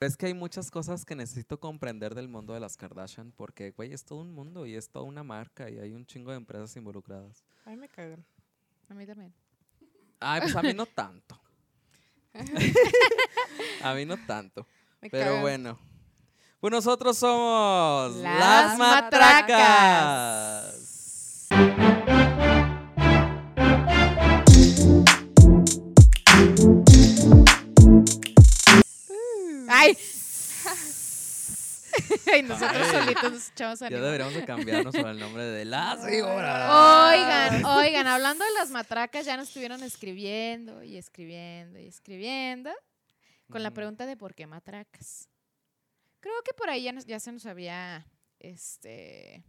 Es que hay muchas cosas que necesito comprender del mundo de las Kardashian porque, güey, es todo un mundo y es toda una marca y hay un chingo de empresas involucradas. A mí me cagan. A mí también. Ay, pues a mí no tanto. a mí no tanto. Me Pero cagan. bueno. Pues nosotros somos Las las matracas. Ay, nosotros Ay. solitos nos echamos Ya deberíamos de cambiarnos por el nombre de las víboras. Oigan, oigan, hablando de las matracas, ya nos estuvieron escribiendo y escribiendo y escribiendo con la pregunta de por qué matracas. Creo que por ahí ya, nos- ya se nos había este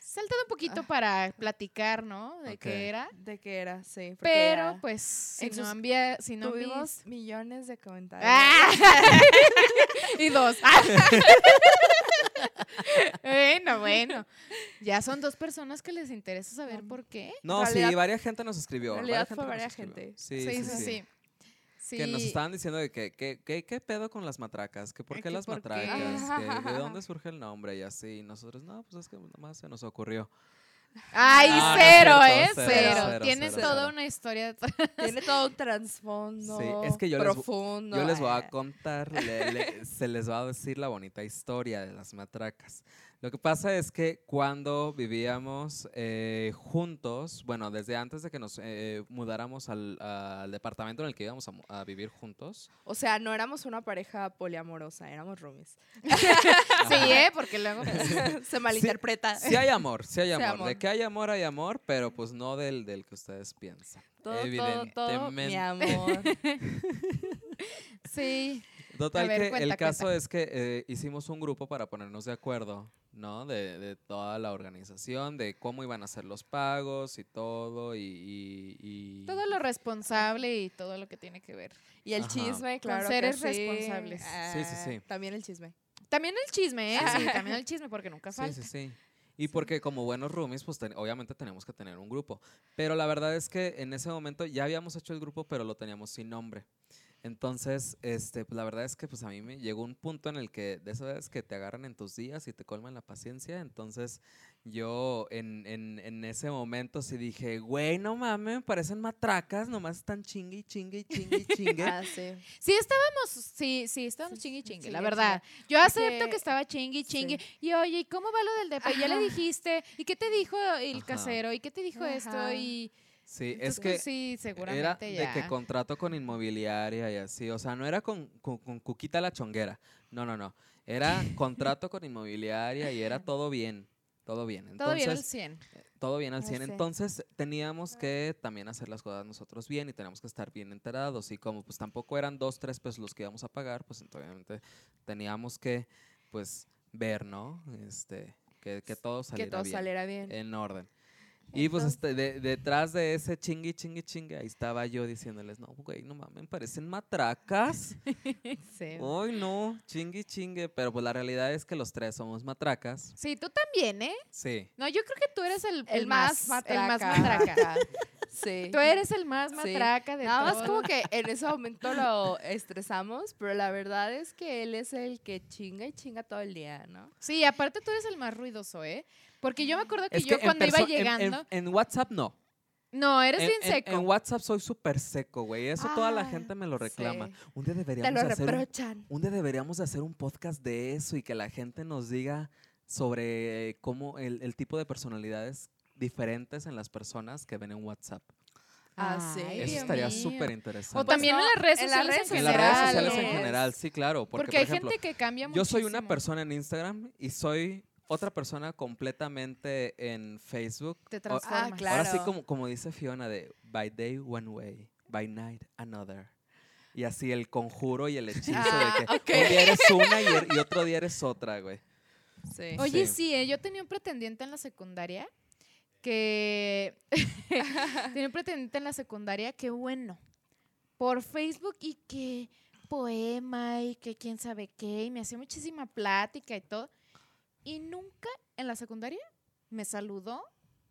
saltado un poquito Ah. para platicar, ¿no? De qué era. ¿De qué era? Sí. Pero, era- pues, si no, envía, si no tuvimos millones de comentarios. ¡Ah! y dos. bueno, bueno. Ya son dos personas que les interesa saber por qué. No, sí, varias gente nos escribió. en realidad fue varias gente. Sí, Sí, sí, sí. Sí. Que nos estaban diciendo de que, que, que- ¿qué pedo con las matracas? ¿Que por qué que las por qué. matracas? ¿Que ¿De dónde surge el nombre? Y así. Y nosotros, no, pues es que nomás se nos ocurrió. Ay, No, no es cero, cierto, ¿eh? cero, Cero. cero, Tienes cero, toda una historia. Tiene todo un trasfondo Sí, es que yo les vo- profundo. Yo les voy eh. a contar, le- le- se les va a decir la bonita historia de las matracas. Lo que pasa es que cuando vivíamos eh, juntos, bueno, desde antes de que nos eh, mudáramos al, al departamento en el que íbamos a, vivir juntos, O sea, no éramos una pareja poliamorosa, éramos roomies. Sí, ¿eh? Porque luego. Se malinterpreta. sí hay amor, sí hay Sí, amor. De que hay amor, hay amor, pero pues no del, del que ustedes piensan. Todo, todo, todo, mi Evidentemente. amor. sí. Total ver, que cuenta, el caso cuenta. es que eh, hicimos un grupo para ponernos de acuerdo, ¿no? De, de toda la organización, de cómo iban a ser los pagos y todo, y... y- y- Todo lo responsable y todo lo que tiene que ver. Y el Ajá. chisme, claro. seres sí. responsables. Sí, sí, sí. Ah, También el chisme. También el chisme, ¿eh? Sí, también el chisme, porque nunca Sí, falta. sí, sí. Y porque como buenos roomies, pues ten- obviamente tenemos que tener un grupo. Pero la verdad es que en ese momento ya habíamos hecho el grupo, pero lo teníamos sin nombre. Entonces, este, pues la verdad es que pues a mí me llegó un punto en el que de esas veces que te agarran en tus días y te colman la paciencia. Entonces, yo en, en, en ese momento sí dije, güey, no mames, me parecen matracas, nomás están chingue y chingue y chingue y chingue. Ah, sí. Sí, estábamos, sí, sí, estábamos Sí, chingui chingue, sí, la sí, verdad. Yo acepto que estaba chingue. sí. Y oye, ¿y cómo va lo del depa? Y ya le dijiste, ¿y qué te dijo el Ajá. casero? ¿Y qué te dijo esto? Y Sí, entonces, es que pues, sí, Era seguramente de ya. que contrato con inmobiliaria y así. O sea, no era con, con, con Cuquita la chonguera. No, no, no. Era contrato con inmobiliaria y era todo bien. Todo bien. Entonces, Todo bien al 100. todo bien al Ya 100. sé. Entonces, teníamos que también hacer las cosas nosotros bien y teníamos que estar bien enterados. Y como pues tampoco eran dos, tres pesos los que íbamos a pagar, pues entonces, obviamente teníamos que, pues, ver, ¿no? Este, que, que todo Que saliera todo bien saliera bien. en orden. Y pues este, de- detrás de ese chingui, chingui, chingue, ahí estaba yo diciéndoles, no, güey, no mames, me parecen matracas. Sí. Uy, no, chingui, chingue. Pero pues la realidad es que los tres somos matracas. Sí, tú también, ¿eh? Sí. No, yo creo que tú eres el, El, más matraca. El más matraca. Sí. Tú eres el más Sí. matraca de Nada más como que en ese momento lo estresamos, pero la verdad es que él es el que chinga y chinga todo el día, ¿no? Sí, aparte tú eres el más ruidoso, ¿eh? Porque yo me acuerdo que Es yo en cuando iba perso- en- en- llegando... En, WhatsApp no. No, eres en, bien en- seco. En, WhatsApp soy súper seco, güey. Eso toda la Ah, gente me lo reclama. sí. Un día Te deberíamos lo de hacer un, reprochan. un día deberíamos de hacer un podcast de eso y que la gente nos diga sobre cómo el, el tipo de personalidades diferentes en las personas que ven en WhatsApp. Ah, sí. Eso Dios estaría súper interesante. O también no, en las redes en las sociales redes en en las general. redes sociales en general, sí, claro. Porque, Porque, por hay ejemplo, gente que cambia yo soy una persona en Instagram y soy otra persona completamente en Facebook. Te O- transformas. Ah, claro. Ahora sí, como, como dice Fiona, de by day one way, by night another. Y así el conjuro y el hechizo Ah, de que un día eres una y, er- y otro día eres otra, güey. Sí. Oye, Sí. sí, ¿eh? yo tenía un pretendiente en la secundaria que... tenía un pretendiente en la secundaria que, bueno, por Facebook y que poema y que quién sabe qué, y me hacía muchísima plática y todo. Y nunca en la secundaria me saludó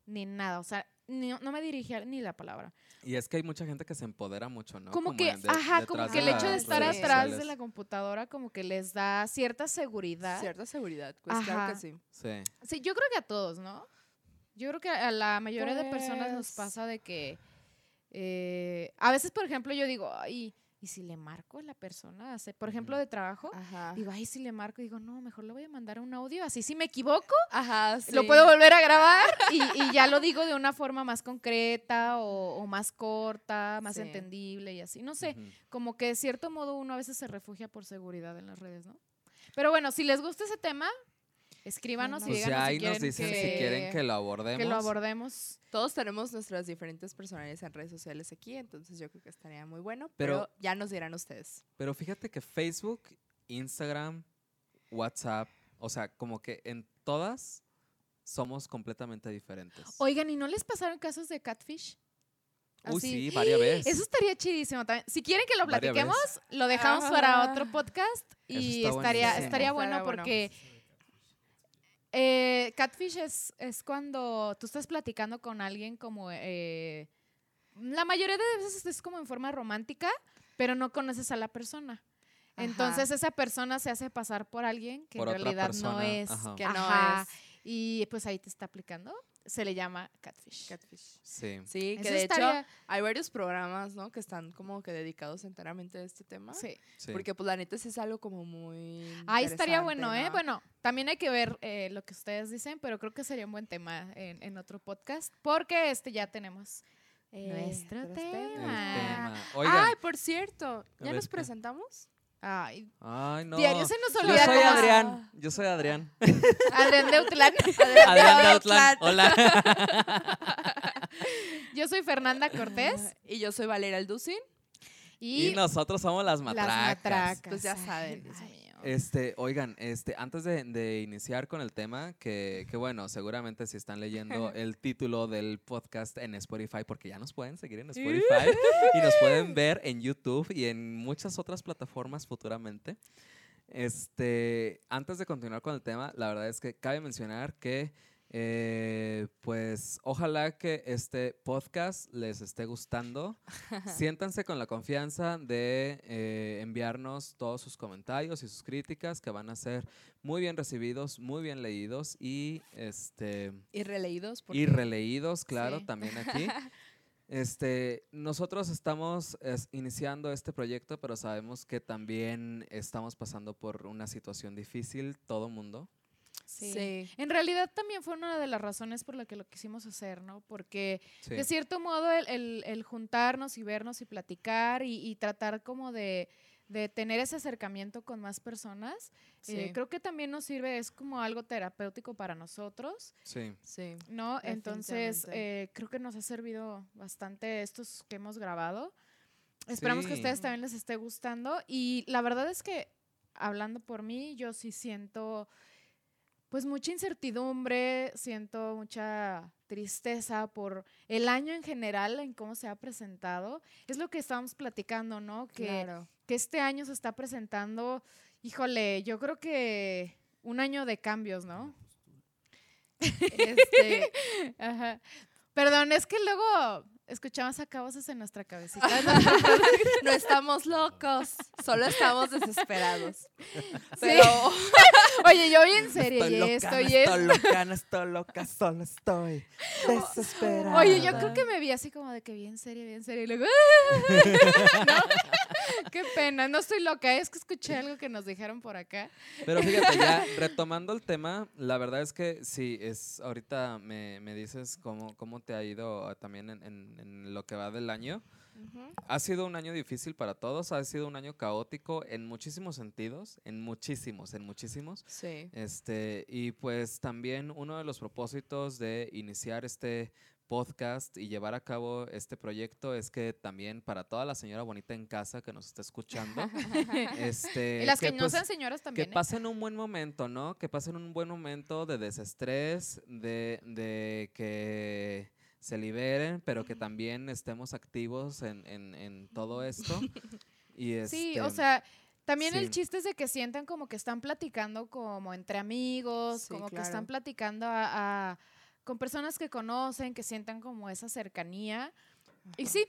ni nada. O sea, ni- no me dirigía ni la palabra. Y es que hay mucha gente que se empodera mucho, ¿no? Como, que, de- ajá, como que el hecho de estar redes atrás de la computadora como que les da cierta seguridad. Cierta seguridad, pues claro Ajá. que sí. Sí. Sí, yo creo que a todos, ¿no? Yo creo que a la mayoría de personas nos Pues- pasa de que eh, a veces, por ejemplo, yo digo, ay, ¿y si le marco a la persona? Hace- Por ejemplo, de trabajo, Ajá. digo, ay, si le marco, digo, no, mejor le voy a mandar un audio, así si me equivoco, Ajá, lo puedo volver a grabar y, y ya lo digo de una forma más concreta o, o más corta, más Sí. entendible y así. No sé, como que de cierto modo uno a veces se refugia por seguridad en las redes, ¿no? Pero bueno, si les gusta ese tema, escríbanos y Pues díganos ya si ahí nos quieren dicen que, si quieren que lo abordemos. que lo abordemos. Todos tenemos nuestras diferentes personalidades en redes sociales aquí, entonces yo creo que estaría muy bueno, Pero- pero, ya nos dirán ustedes. Pero fíjate que Facebook, Instagram, WhatsApp, o sea, como que en todas somos completamente diferentes. Oigan, ¿y no les pasaron casos de catfish? Uy, Así. sí, varias veces. Eso estaría chidísimo también. Si quieren que lo platiquemos, lo dejamos para otro podcast y estaría, buenísimo. estaría bueno Estaría bueno. Eh, catfish es, es cuando tú estás platicando con alguien como... eh, la mayoría de veces es como en forma romántica, pero no conoces a la persona. Ajá. Entonces esa persona se hace pasar por alguien que Por en realidad no es. ajá. Que no Ajá. es Y pues ahí te está aplicando. Se le llama catfish. catfish. Sí. Sí, que Eso de estaría- hecho hay varios programas, ¿no? Que están como que dedicados enteramente a este tema. Sí. sí. Porque pues la neta sí es algo como muy Ahí estaría bueno, ¿eh? ¿no? Bueno, también hay que ver eh, lo que ustedes dicen, pero creo que sería un buen tema en, en otro podcast, porque este ya tenemos eh, nuestro tema. Tema. Oigan, Ay, por cierto, ¿ya nos presentamos? Ay, ay, no. diario se nos Yo olvida soy cómo- Adrián. Yo soy Adrián. Adrián de Utlán. Adrián de Outland. Hola. Yo soy Fernanda Cortés. Y yo soy Valeria Alducin. Y, Y nosotros somos las las matracas. matracas. Pues ya Ay, saben. Dios Ay. Este, oigan, este, antes de, de iniciar con el tema, que, que bueno, seguramente si están leyendo el título del podcast en Spotify, porque ya nos pueden seguir en Spotify y nos pueden ver en YouTube y en muchas otras plataformas futuramente. Este, antes de continuar con el tema, la verdad es que cabe mencionar que, eh, pues, ojalá que este podcast les esté gustando. Siéntanse con la confianza de eh, enviarnos todos sus comentarios y sus críticas que van a ser muy bien recibidos, muy bien leídos y este Y releídos. y releídos, claro, Sí. también aquí. Este, nosotros estamos es, iniciando este proyecto, pero sabemos que también estamos pasando por una situación difícil, todo mundo. Sí. Sí. En realidad también fue una de las razones por la que lo quisimos hacer, ¿no? Porque Sí. de cierto modo el, el- el juntarnos y vernos y platicar y, y tratar como de, de tener ese acercamiento con más personas, eh, Sí. creo que también nos sirve, es como algo terapéutico para nosotros, Sí. ¿no? Sí. Entonces, Definitivamente. eh, creo que nos ha servido bastante estos que hemos grabado. Esperamos que a ustedes también les esté gustando. Y la verdad es que, hablando por mí, yo sí siento pues mucha incertidumbre, siento mucha tristeza por el año en general, en cómo se ha presentado. Es lo que estábamos platicando, ¿no? Que, Claro. que este año se está presentando, híjole, yo creo que un año de cambios, ¿no? Este, Ajá. Perdón, es que luego escuchamos acá voces en nuestra cabecita. no estamos locos, solo estamos desesperados. Sí. Pero Oye, yo bien seria y esto y esto. loca, no estoy loca, solo estoy desesperada. Oye, yo creo que me vi así como de que bien seria, bien seria. Y luego, ¿no? Qué pena, no estoy loca, es que escuché algo que nos dijeron por acá. Pero fíjate, ya retomando el tema, la verdad es que sí, es ahorita me, me dices cómo, cómo te ha ido ah, también en, en- en lo que va del año. Ha sido un año difícil para todos, ha sido un año caótico en muchísimos sentidos, en muchísimos, en muchísimos. sí. Este, y pues también uno de los propósitos de iniciar este podcast y llevar a cabo este proyecto es que también para toda la señora bonita en casa que nos está escuchando, este, Y las que, no pues, sean señoras que también. ¿eh? pasen un buen momento, ¿no? Que pasen un buen momento de desestrés, de, de que se liberen, pero que también estemos activos en, en- en todo esto. Y Sí, o este, sea, también sí. el chiste es de que sientan como que están platicando como entre amigos, Sí, como que están platicando a, a- con personas que conocen, que sientan como esa cercanía. Y sí,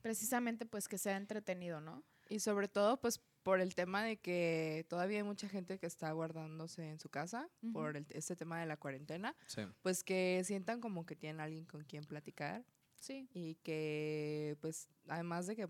precisamente pues que sea entretenido, ¿no? Y sobre todo, pues por el tema de que todavía hay mucha gente que está guardándose en su casa por el- este tema de la cuarentena, Sí. pues que sientan como que tienen alguien con quien platicar Sí. y que pues además de que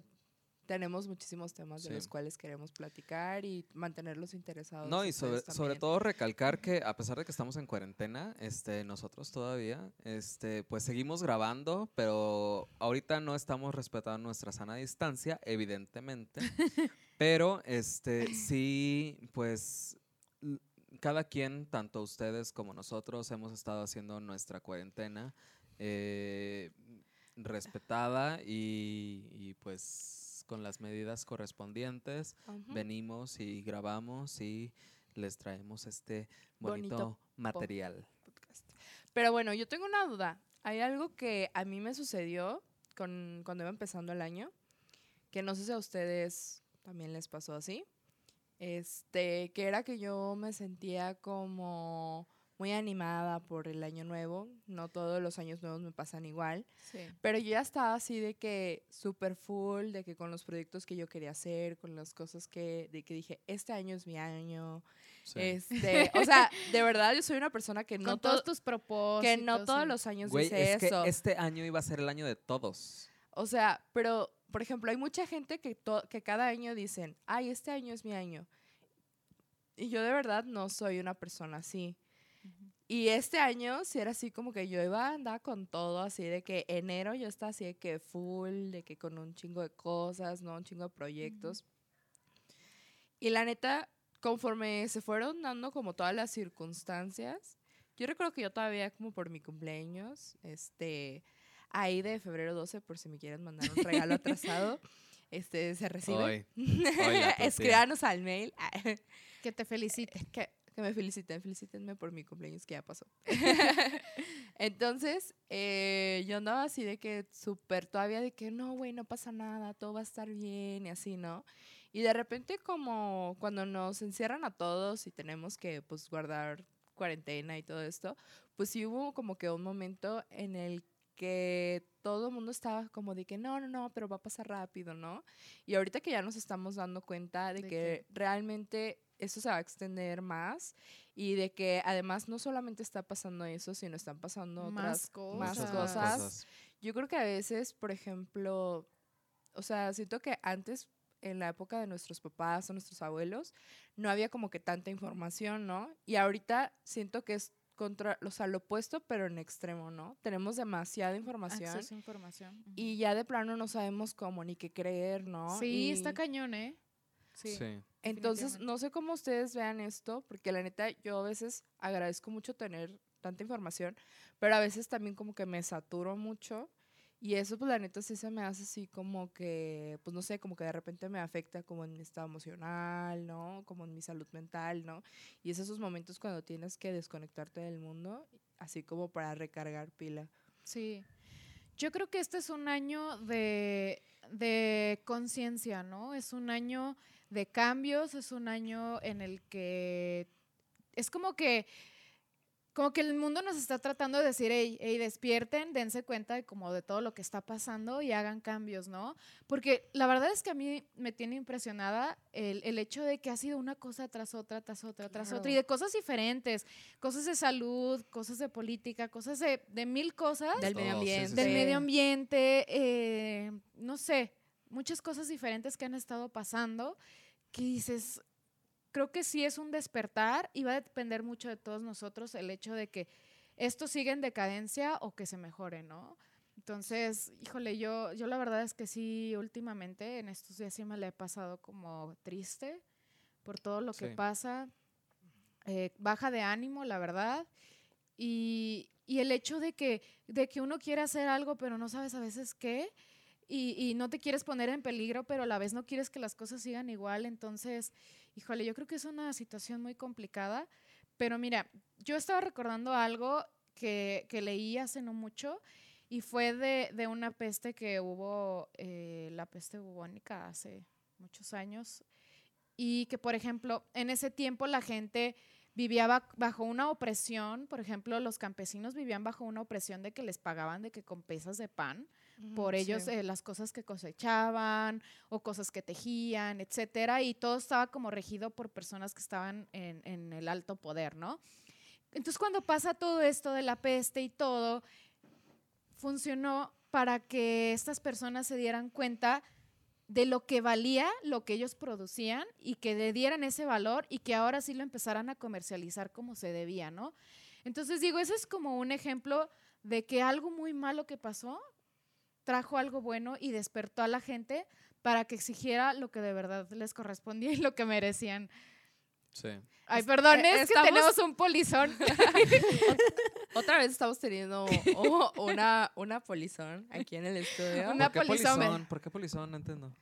tenemos muchísimos temas de los cuales queremos platicar y mantenerlos interesados. No, y sobre, sobre todo recalcar que a pesar de que estamos en cuarentena, este, nosotros todavía, este, pues seguimos grabando, pero ahorita no estamos respetando nuestra sana distancia, evidentemente. pero, este, sí, pues cada quien, tanto ustedes como nosotros, hemos estado haciendo nuestra cuarentena eh, respetada y, y, pues con las medidas correspondientes venimos y grabamos y les traemos este bonito, Bonito material. podcast. Pero bueno, yo tengo una duda. Hay algo que a mí me sucedió con, cuando iba empezando el año, que no sé si a ustedes también les pasó así. Este, que era que yo me sentía como muy animada por el año nuevo. No todos los años nuevos me pasan igual. Sí. Pero yo ya estaba así de que súper full, de que con los proyectos que yo quería hacer, con las cosas que, de que dije, este año es mi año. Sí. Este, o sea, de verdad yo soy una persona que no Con todos tus propósitos. que no todos los años Güey, dice es que eso. este año iba a ser el año de todos. O sea, pero, por ejemplo, hay mucha gente que, to- que cada año dicen, ay, este año es mi año. Y yo de verdad no soy una persona así. Y este año sí era así como que yo iba a andar con todo, así de que enero yo estaba así de que full, de que con un chingo de cosas, ¿no? Un chingo de proyectos. Y la neta, conforme se fueron dando como todas las circunstancias, yo recuerdo que yo todavía como por mi cumpleaños, este, ahí de febrero 12, por si me quieren mandar un regalo atrasado, este, se recibe. Hoy. Tía. Escríbanos al mail. Que te felicite. que, que me feliciten, felicítenme por mi cumpleaños que ya pasó. Entonces, eh, yo andaba así de que súper todavía de que no, güey, no pasa nada, todo va a estar bien y así, ¿no? Y de repente como cuando nos encierran a todos y tenemos que pues guardar cuarentena y todo esto, pues sí hubo como que un momento en el que todo el mundo estaba como de que no, no, no, pero va a pasar rápido, ¿no? Y ahorita que ya nos estamos dando cuenta de, De que, que- realmente eso se va a extender más y de que además no solamente está pasando eso, sino están pasando Más otras más cosas. Muchas cosas. Yo creo que a veces, por ejemplo, o sea, siento que antes, en la época de nuestros papás o nuestros abuelos, no había como que tanta información, ¿no? Y ahorita siento que es contra, o sea, lo opuesto, pero en extremo, ¿no? Tenemos demasiada información Acceso a información. ujú. y ya de plano no sabemos cómo ni qué creer, ¿no? Sí, Y está cañón, ¿eh? Sí. Sí. Entonces, no sé cómo ustedes vean esto, porque la neta, yo a veces agradezco mucho tener tanta información, pero a veces también como que me saturo mucho. Y eso, pues la neta, sí se me hace así como que, pues no sé, como que de repente me afecta como en mi estado emocional, ¿no? Como en mi salud mental, ¿no? Y es esos momentos cuando tienes que desconectarte del mundo, así como para recargar pila. Sí. Yo creo que este es un año de, de conciencia, ¿no? Es un año de cambios, es un año en el que es como que como que el mundo nos está tratando de decir, hey, hey, despierten, dense cuenta de como de todo lo que está pasando y hagan cambios, ¿no? Porque la verdad es que a mí me tiene impresionada el, el hecho de que ha sido una cosa tras otra, tras otra, tras otra, y de cosas diferentes, cosas de salud, cosas de política, cosas de, de mil cosas Del medio ambiente. del medio ambiente, eh, no sé, muchas cosas diferentes que han estado pasando, que dices, creo que sí es un despertar y va a depender mucho de todos nosotros el hecho de que esto siga en decadencia o que se mejore, ¿no? Entonces, híjole, yo, yo la verdad es que sí, últimamente en estos días sí me la he pasado como triste por todo lo que Sí. pasa, eh, baja de ánimo, la verdad, y, y el hecho de que, de que uno quiere hacer algo, pero no sabes a veces qué, y, no te quieres poner en peligro, pero a la vez no quieres que las cosas sigan igual. Entonces, híjole, yo creo que es una situación muy complicada. Pero mira, yo estaba recordando algo que, que leí hace no mucho y fue de, de una peste que hubo, eh, la peste bubónica hace muchos años. Y que, por ejemplo, en ese tiempo la gente vivía ba- bajo una opresión, por ejemplo, los campesinos vivían bajo una opresión de que les pagaban de que con pesas de pan por ellos sí. eh, las cosas que cosechaban o cosas que tejían, etcétera, y todo estaba como regido por personas que estaban en, en el alto poder, ¿no? Entonces cuando pasa todo esto de la peste y todo, funcionó para que estas personas se dieran cuenta de lo que valía lo que ellos producían y que le dieran ese valor y que ahora sí lo empezaran a comercializar como se debía, ¿no? Entonces digo, ese es como un ejemplo de que algo muy malo que pasó trajo algo bueno y despertó a la gente para que exigiera lo que de verdad les correspondía y lo que merecían. Sí. Ay, perdón, eh, es que tenemos un polizón. Otra vez estamos teniendo una, una polizón aquí en el estudio. Una ¿Por qué polizón. polizón? ¿Por qué polizón? No entiendo.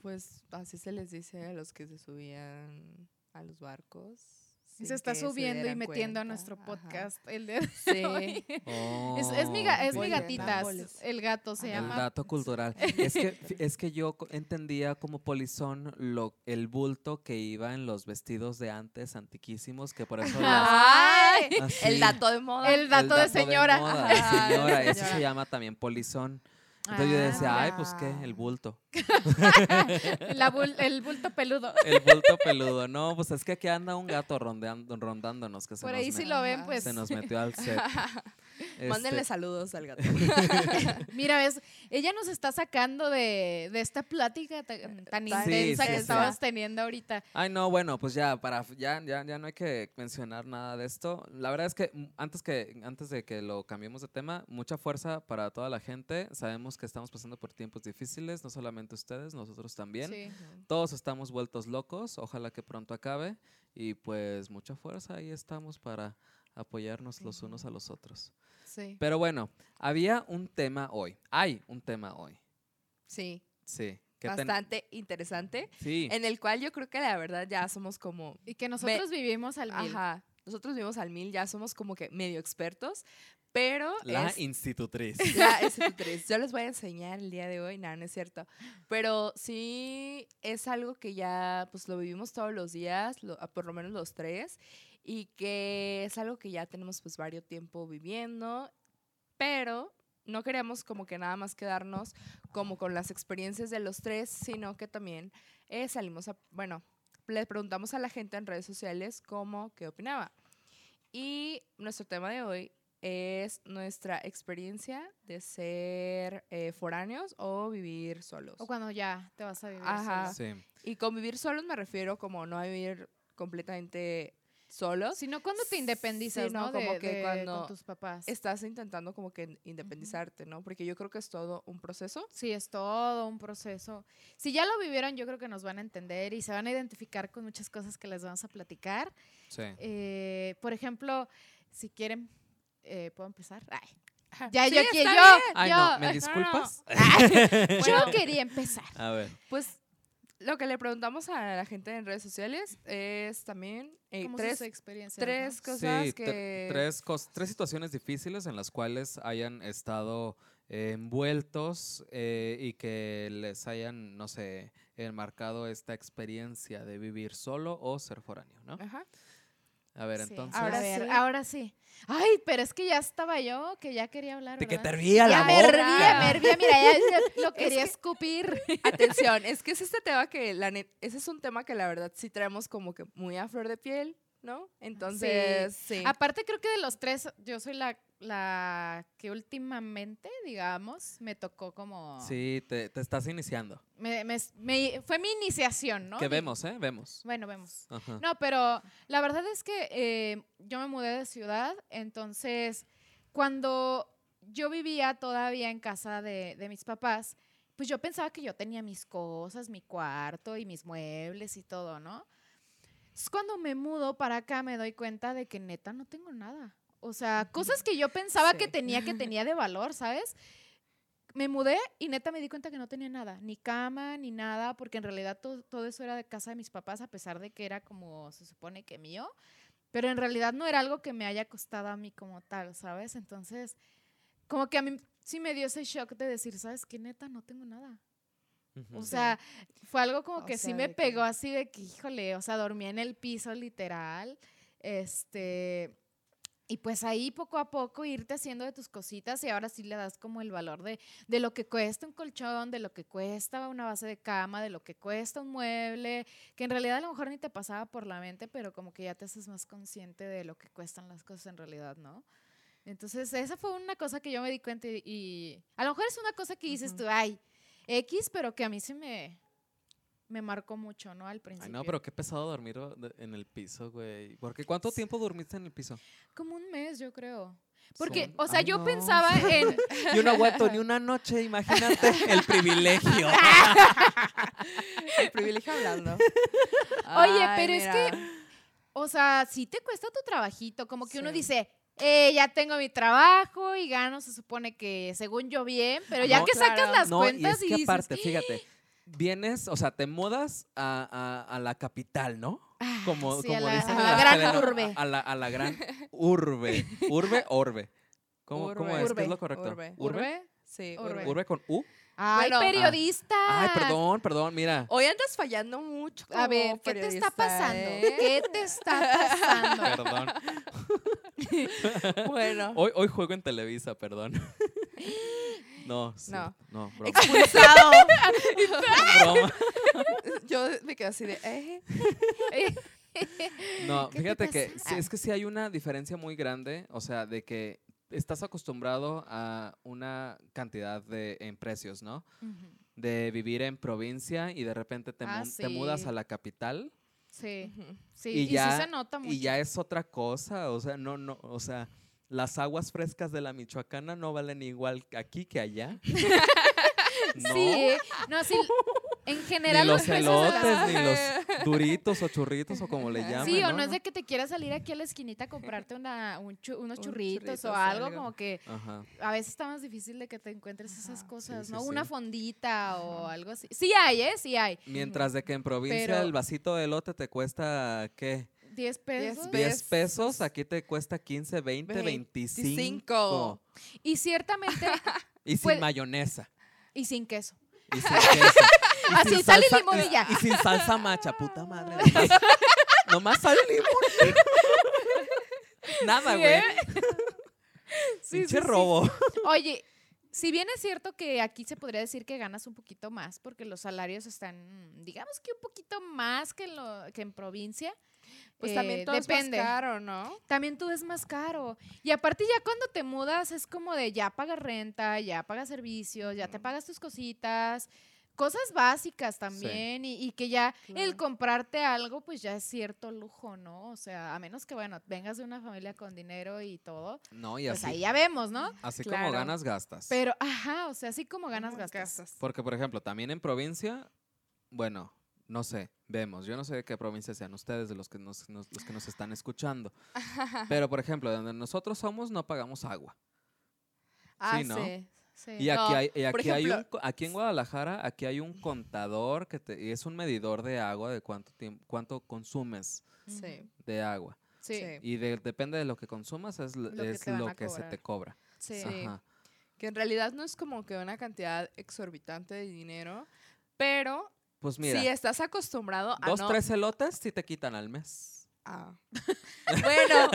Pues así se les dice a los que se subían a los barcos. Sin se está subiendo y metiendo a nuestro Ajá. podcast el de Sí. hoy. Oh, Es, es mi, es mi Oye, gatita, tampoles. el gato se Ajá. El llama. dato cultural. Es que, es que yo entendía como polizón lo, el bulto que iba en los vestidos de antes, antiquísimos, que por eso las- Ay, así, el dato de moda. El dato de señora. moda, de Ajá, de señora, Eso se llama también polizón. Entonces yo decía, Ah, ay, pues qué, el bulto. la bul- el bulto peludo. El bulto peludo. No, pues es que aquí anda un gato rondeando, rondándonos que se, Por nos, ahí si lo ven, Ajá. pues. se nos metió al set. Mándenle Este, saludos al gato. Mira, ves, ella nos está sacando de, de esta plática ta- tan, intensa sí, que sí. estamos teniendo ahorita. Ay, no, bueno, pues ya, para, ya, ya, ya no hay que mencionar nada de esto. La verdad es que mm, antes, que antes de que lo cambiemos de tema, mucha fuerza para toda la gente. Sabemos que estamos pasando por tiempos difíciles, no solamente ustedes, nosotros también. Sí. Todos estamos vueltos locos, ojalá que pronto acabe. Y pues mucha fuerza, ahí estamos para apoyarnos los unos a los otros. Sí. Pero bueno, había un tema hoy, hay un tema hoy, Sí. sí. que ten- Bastante interesante. sí. En el cual yo creo que la verdad ya somos como Y que nosotros vivimos al mil. Ajá. Nosotros vivimos al mil, ya somos como que medio expertos, pero La es institutriz. la institutriz. Yo les voy a enseñar el día de hoy, nada, no es cierto. Pero sí es algo que ya pues lo vivimos todos los días, lo- por lo menos los tres, y que es algo que ya tenemos pues varios tiempo viviendo, pero no queremos como que nada más quedarnos como con las experiencias de los tres, sino que también eh, salimos a, bueno, le preguntamos a la gente en redes sociales cómo, qué opinaba. Y nuestro tema de hoy es nuestra experiencia de ser eh, foráneos o vivir solos. O cuando ya te vas a vivir Ajá. solo. Sí. Y con vivir solos me refiero como no a vivir completamente solos. Sino cuando te independizas, Sí, no, ¿no? como De- que de- cuando con tus papás. Estás intentando como que independizarte, ¿no? Porque yo creo que es todo un proceso. Sí, es todo un proceso. Si ya lo vivieron, yo creo que nos van a entender y se van a identificar con muchas cosas que les vamos a platicar. Sí. Eh, por ejemplo, si quieren, eh, ¿puedo empezar? Ay, ya, Sí, yo, que yo, Ay, no, ¿me no. disculpas? yo quería empezar. A ver. Pues lo que le preguntamos a la gente en redes sociales es también eh, ¿Cómo tres, experiencias? tres ¿no? cosas Sí, que... tres, cos- tres situaciones difíciles en las cuales hayan estado eh, envueltos eh, y que les hayan, no sé, enmarcado esta experiencia de vivir solo o ser foráneo, ¿no? Ajá. A ver, Sí. entonces. Ahora a ver, sí. ahora sí. Ay, pero es que ya estaba yo, que ya quería hablar. De que te ¿verdad? hervía Ya la me boca. hervía, me hervía. Mira, ya, ya lo que- quería escupir. Atención, es que es este tema que, la net- ese es un tema que la verdad sí traemos como que muy a flor de piel, ¿no? Entonces, sí. Aparte, creo que de los tres, yo soy la, la que últimamente, digamos, me tocó como... Sí, te, te estás iniciando. me- me- me- fue mi iniciación, ¿no? Que vemos, ¿eh? Vemos. Bueno, vemos. Ajá. No, pero la verdad es que eh, yo me mudé de ciudad, entonces cuando yo vivía todavía en casa de, de mis papás, pues yo pensaba que yo tenía mis cosas, mi cuarto y mis muebles y todo, ¿no? Es cuando me mudo para acá me doy cuenta de que neta no tengo nada. O sea, cosas que yo pensaba que tenía, que tenía de valor, ¿sabes? Me mudé y neta me di cuenta que no tenía nada, ni cama, ni nada, porque en realidad to- todo eso era de casa de mis papás, a pesar de que era como se supone que mío, pero en realidad no era algo que me haya costado a mí como tal, ¿sabes? Entonces, como que a mí sí me dio ese shock de decir, ¿sabes qué? Neta, no tengo nada. O sea, fue algo como O que sí sea, me de que- pegó así de que, híjole, o sea, dormía en el piso literal. Este, y pues ahí poco a poco irte haciendo de tus cositas y ahora sí le das como el valor de, de lo que cuesta un colchón, de lo que cuesta una base de cama, de lo que cuesta un mueble, que en realidad a lo mejor ni te pasaba por la mente, pero como que ya te haces más consciente de lo que cuestan las cosas en realidad, ¿no? Entonces, esa fue una cosa que yo me di cuenta y, y a lo mejor es una cosa que dices tú, ay, X, pero que a mí sí me, me marcó mucho, ¿no? Al principio. Ay, no, pero qué pesado dormir en el piso, güey. Porque ¿cuánto tiempo dormiste en el piso? Como un mes, yo creo. Porque, o sea, Ay, yo no. pensaba en... Yo no aguanto ni una noche, imagínate el privilegio. El privilegio hablando. Oye, Ay, pero es que, o sea, sí te cuesta tu trabajito, como que uno dice, eh, ya tengo mi trabajo y gano, se supone que según yo bien, pero ya No, que sacas las No, y cuentas es y, que dices, aparte, fíjate, vienes, o sea, te mudas a, a- a la capital, ¿no? "Ah, Como, sí, como a la, dicen a la gran urbe. A la, a la gran urbe. Urbe, orbe. ¿Cómo, cómo Urbe. es? ¿Qué es lo correcto? Urbe. ¿Urbe? Sí, Urbe. urbe. ¿Urbe con U? Ay, Bueno, ah. periodista. Ay, perdón, perdón, mira. Hoy andas fallando mucho. A ver, ¿qué te está pasando? ¿eh? ¿Qué te está pasando? Perdón. Bueno, Hoy, hoy juego en Televisa, perdón. No, sí, No. no, broma. expulsado. broma. Yo me quedo así de, ¿eh? No, ¿Qué te fíjate que sí, es que sí hay una diferencia muy grande, o sea, de que estás acostumbrado a una cantidad de en precios, ¿no? De vivir en provincia y de repente te, Ah, mu- te mudas a la capital Sí, sí, y y, ya- sí se nota mucho. y ya es otra cosa, o sea, no, no, o sea, las aguas frescas de la Michoacana no valen igual aquí que allá. no, Sí, no, sí, en ni general los precios de las- elotes, ni los duritos o churritos o como le llaman. Sí, o no, no, es de que te quieras salir aquí a la esquinita a comprarte una, un chu- unos Un churritos o algo, algo. como que Ajá. a veces está más difícil de que te encuentres esas cosas, Sí, ¿no? sí, Una sí. fondita o algo así. Sí hay, ¿eh? Sí hay. Mientras de que en provincia Pero- el vasito de elote te cuesta, ¿qué? 10 pesos. Ve- 10 pesos, aquí te cuesta 15, 20, 25. 25. Y ciertamente, Y sin Puede- mayonesa. y sin queso. Y sin queso. Y Así, sin sal y salsa- limón y ya. Y sin salsa macha, puta madre. Nomás, nomás sal y limón. Nada, güey. ¿eh? Sí, Pinche sí, sí. robo. Oye, si bien es cierto que aquí se podría decir que ganas un poquito más, porque los salarios están, digamos que un poquito más que en, lo, que en provincia. Pues eh, también todo depende. es más caro, ¿no? También tú es más caro. Y aparte ya cuando te mudas es como de ya pagas renta, ya pagas servicios, ya te pagas tus cositas, cosas básicas también y, y que ya el comprarte algo pues ya es cierto lujo, ¿no? O sea, a menos que bueno, vengas de una familia con dinero y todo, No, y pues así, ahí ya vemos, ¿no? así como ganas, gastas. Pero, ajá, o sea, así como ganas, gastas. Porque, por ejemplo, también en provincia, bueno, no sé, vemos. Yo no sé de qué provincia sean ustedes, de los que nos, nos- los que nos están escuchando. Pero, por ejemplo, donde nosotros somos, no pagamos agua. Ah, Sí, ¿no? sí. Sí. Y aquí, No, hay, y aquí, hay un, aquí en Guadalajara, aquí hay un contador que te, y es un medidor de agua, de cuánto tiempo, cuánto consumes Sí. de agua. Sí. Y de- depende de lo que consumas, es, Lo que es lo a que se te cobra. Sí. Ajá. Que en realidad no es como que una cantidad exorbitante de dinero, pero Pues mira, si estás acostumbrado a dos, no... tres elotes sí te quitan al mes. Ah. bueno,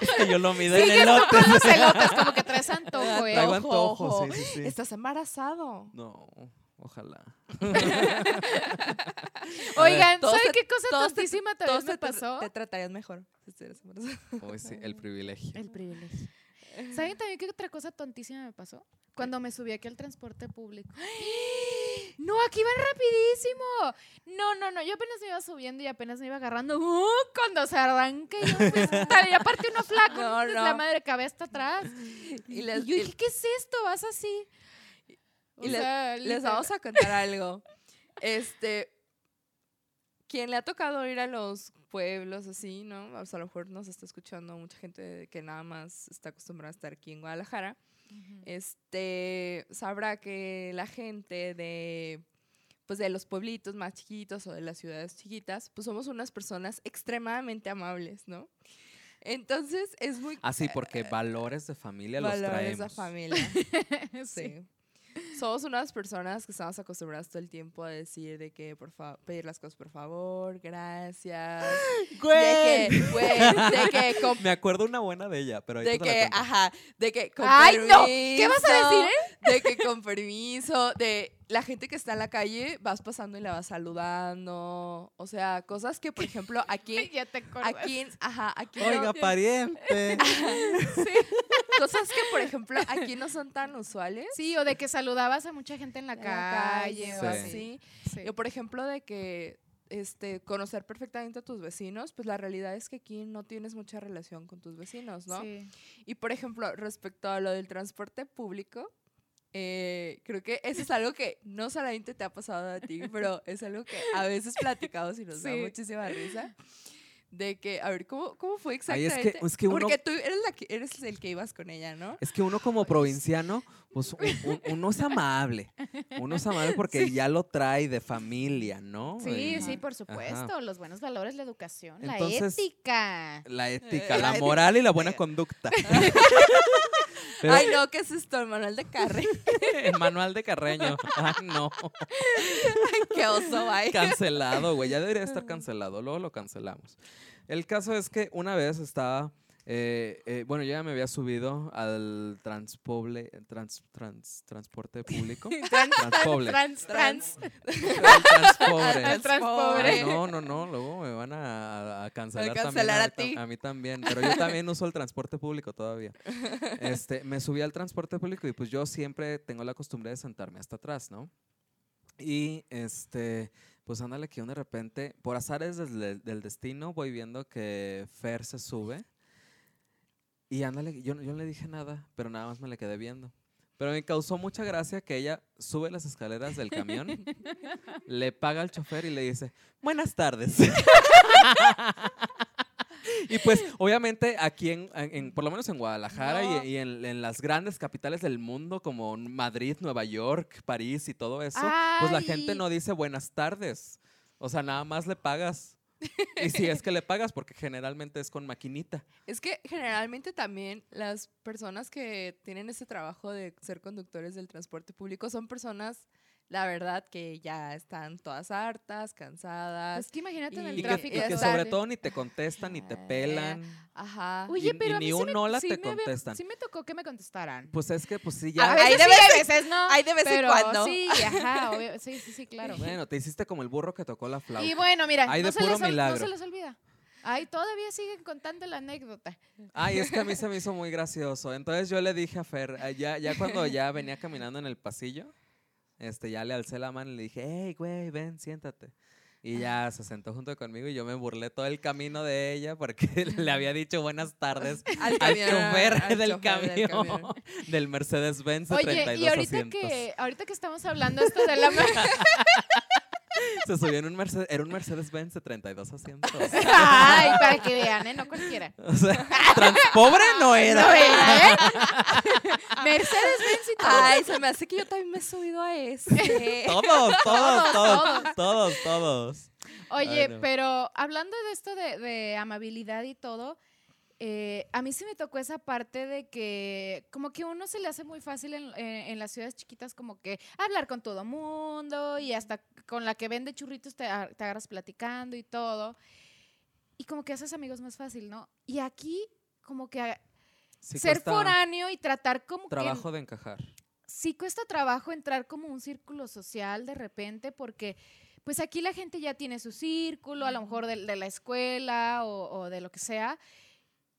Es que yo lo mido en Sigues elotes. los elotes, como que traes antojo, ¿eh? Traigo Ojo, antojo, ojo. sí, sí, sí. estás embarazado. No, ojalá. Oigan, ¿saben te- qué cosa te- tontísima también me te, tra- pasó? te tratarías mejor si estuvieras embarazado. Uy, sí, el privilegio. El privilegio. ¿Saben también qué otra cosa tontísima me pasó? Cuando me subí aquí al transporte público. No, aquí van rapidísimo. No, no, no. Yo apenas me iba subiendo y apenas me iba agarrando. ¡Uh! cuando se yo pues, tal, y aparte uno flaco, No, la madre cabe hasta atrás. Y Y, les- yo y- dije, ¿qué es esto? ¿Vas así? Y les- Les vamos a contar algo. Este, quien le ha tocado ir a los pueblos así, ¿no? O sea, a lo mejor nos está escuchando mucha gente que nada más está acostumbrada a estar aquí en Guadalajara. Este, sabrá que la gente de pues de los pueblitos más chiquitos o de las ciudades chiquitas, pues somos unas personas extremadamente amables, ¿no? Entonces es muy Así, porque valores de familia los valores traemos. de familia. sí. Sí. Somos unas personas que estamos acostumbradas todo el tiempo a decir de que por favor, pedir las cosas por favor, gracias. De que, güey, de que con Me acuerdo una buena de ella, pero de te la que, cuento. ajá, de que con Ay, no, ¿qué vas a decir, eh? De que con permiso, de la gente que está en la calle, vas pasando y la vas saludando, o sea, cosas que, por ejemplo, aquí, ya te aquí, en- ajá, aquí no- Oiga, pariente. cosas que, por ejemplo, aquí no son tan usuales. Sí, o de que saludabas a mucha gente en la en la calle. calle o Sí. así. Sí. Yo, por ejemplo, de que este, conocer perfectamente a tus vecinos, pues la realidad es que aquí no tienes mucha relación con tus vecinos, ¿no? Sí. Y por ejemplo, respecto a lo del transporte público, eh, creo que eso es algo que no solamente te ha pasado a ti, pero es algo que a veces platicamos y nos da Sí. muchísima risa. De que, a ver, ¿cómo, cómo fue Ay, exactamente? es que- es que uno- Porque tú eres, la que, eres el que ibas con ella, ¿no? Es que uno como provinciano, pues un- un- uno es amable. Uno es amable porque ya lo trae de familia, ¿no? Sí, Y sí, por supuesto. Los buenos valores, la educación, Entonces- la ética. La ética, Eh, la la moral y la buena conducta. Pero Ay, no, ¿qué es esto? El manual de carre. el manual de Carreño. Ay, no. Qué oso, ay. Cancelado, güey. Ya debería estar cancelado. Luego lo cancelamos. El caso es que una vez estaba. Eh, eh, bueno, yo ya me había subido al transpoble, trans, trans, transporte público. Transpoble. Trans, trans. Transpobre. Al transpobre. Ay, no, no, no, luego me van a, a cancelar, A cancelar también. a A mí también, pero yo también uso el transporte público todavía. Este, me subí al transporte público y pues yo siempre tengo la costumbre de sentarme hasta atrás, ¿no? Y este, pues ándale que yo de repente, por azares del, del destino, voy viendo que Fer se sube. Y ándale, yo, yo no le dije nada, pero nada más me le quedé viendo. Pero me causó mucha gracia que ella sube las escaleras del camión, le paga al chofer y le dice, buenas tardes. y pues obviamente aquí en, en- por lo menos en Guadalajara y- No. y, en, en las grandes capitales del mundo como Madrid, Nueva York, París y todo eso, pues la gente Ay. no dice buenas tardes. O sea, nada más le pagas. Y si es que le pagas, porque generalmente es con maquinita. Es que generalmente también las personas que tienen ese trabajo de ser conductores del transporte público son personas, la verdad, que ya están todas hartas, cansadas. Es que imagínate en el Y que, tráfico. y que sobre todo ni te contestan, ni te pelan. Ajá. Oye, y- pero ni sí un me, hola sí te me había- contestan. sí me tocó que me contestaran. Pues es que, pues sí, a ya. veces Hay de sí, vez a en- veces no. hay de vez en pero cuando. Sí, ajá, obvio, sí, sí, sí, claro. Bueno, te hiciste como el burro que tocó la flauta. Y bueno, mira, Ay, no, de se puro les, no milagro. se les olvida. Ay, todavía siguen contando la anécdota. Ay, es que a mí se me hizo muy gracioso. Entonces yo le dije a Fer, eh, ya, ya cuando ya venía caminando en el pasillo, este, ya le alcé la mano y le dije, hey, güey, ven, siéntate. Y ya se sentó junto conmigo y yo me burlé todo el camino de ella porque le había dicho buenas tardes Al, al camión, chofer al del chofer camión camión. del Mercedes-Benz de Oye, 32 y ahorita asientos. que, ahorita que estamos hablando esto de la Se subió en un Mercedes, era un Mercedes-Benz de 32 asientos. Ay, para que vean, ¿eh? No cualquiera. O sea, transpobre no era. No era, ¿eh? Mercedes Benz y todo. Ay, se me hace que yo también me he subido a ese. Todos, todos, todos, todos. todos, todos. Oye, Ay, no. pero hablando de esto de, de amabilidad y todo, eh, a mí sí me tocó esa parte de que como que uno se le hace muy fácil en, en- en las ciudades chiquitas como que hablar con todo mundo y hasta con la que vende churritos te, agarras platicando y todo. Y como que haces amigos más fácil, ¿no? Y aquí como que Sí ser foráneo y tratar como trabajo que de encajar. sí cuesta trabajo entrar como un círculo social de repente porque pues aquí la gente ya tiene su círculo, a lo mejor de, de la escuela o, o de lo que sea,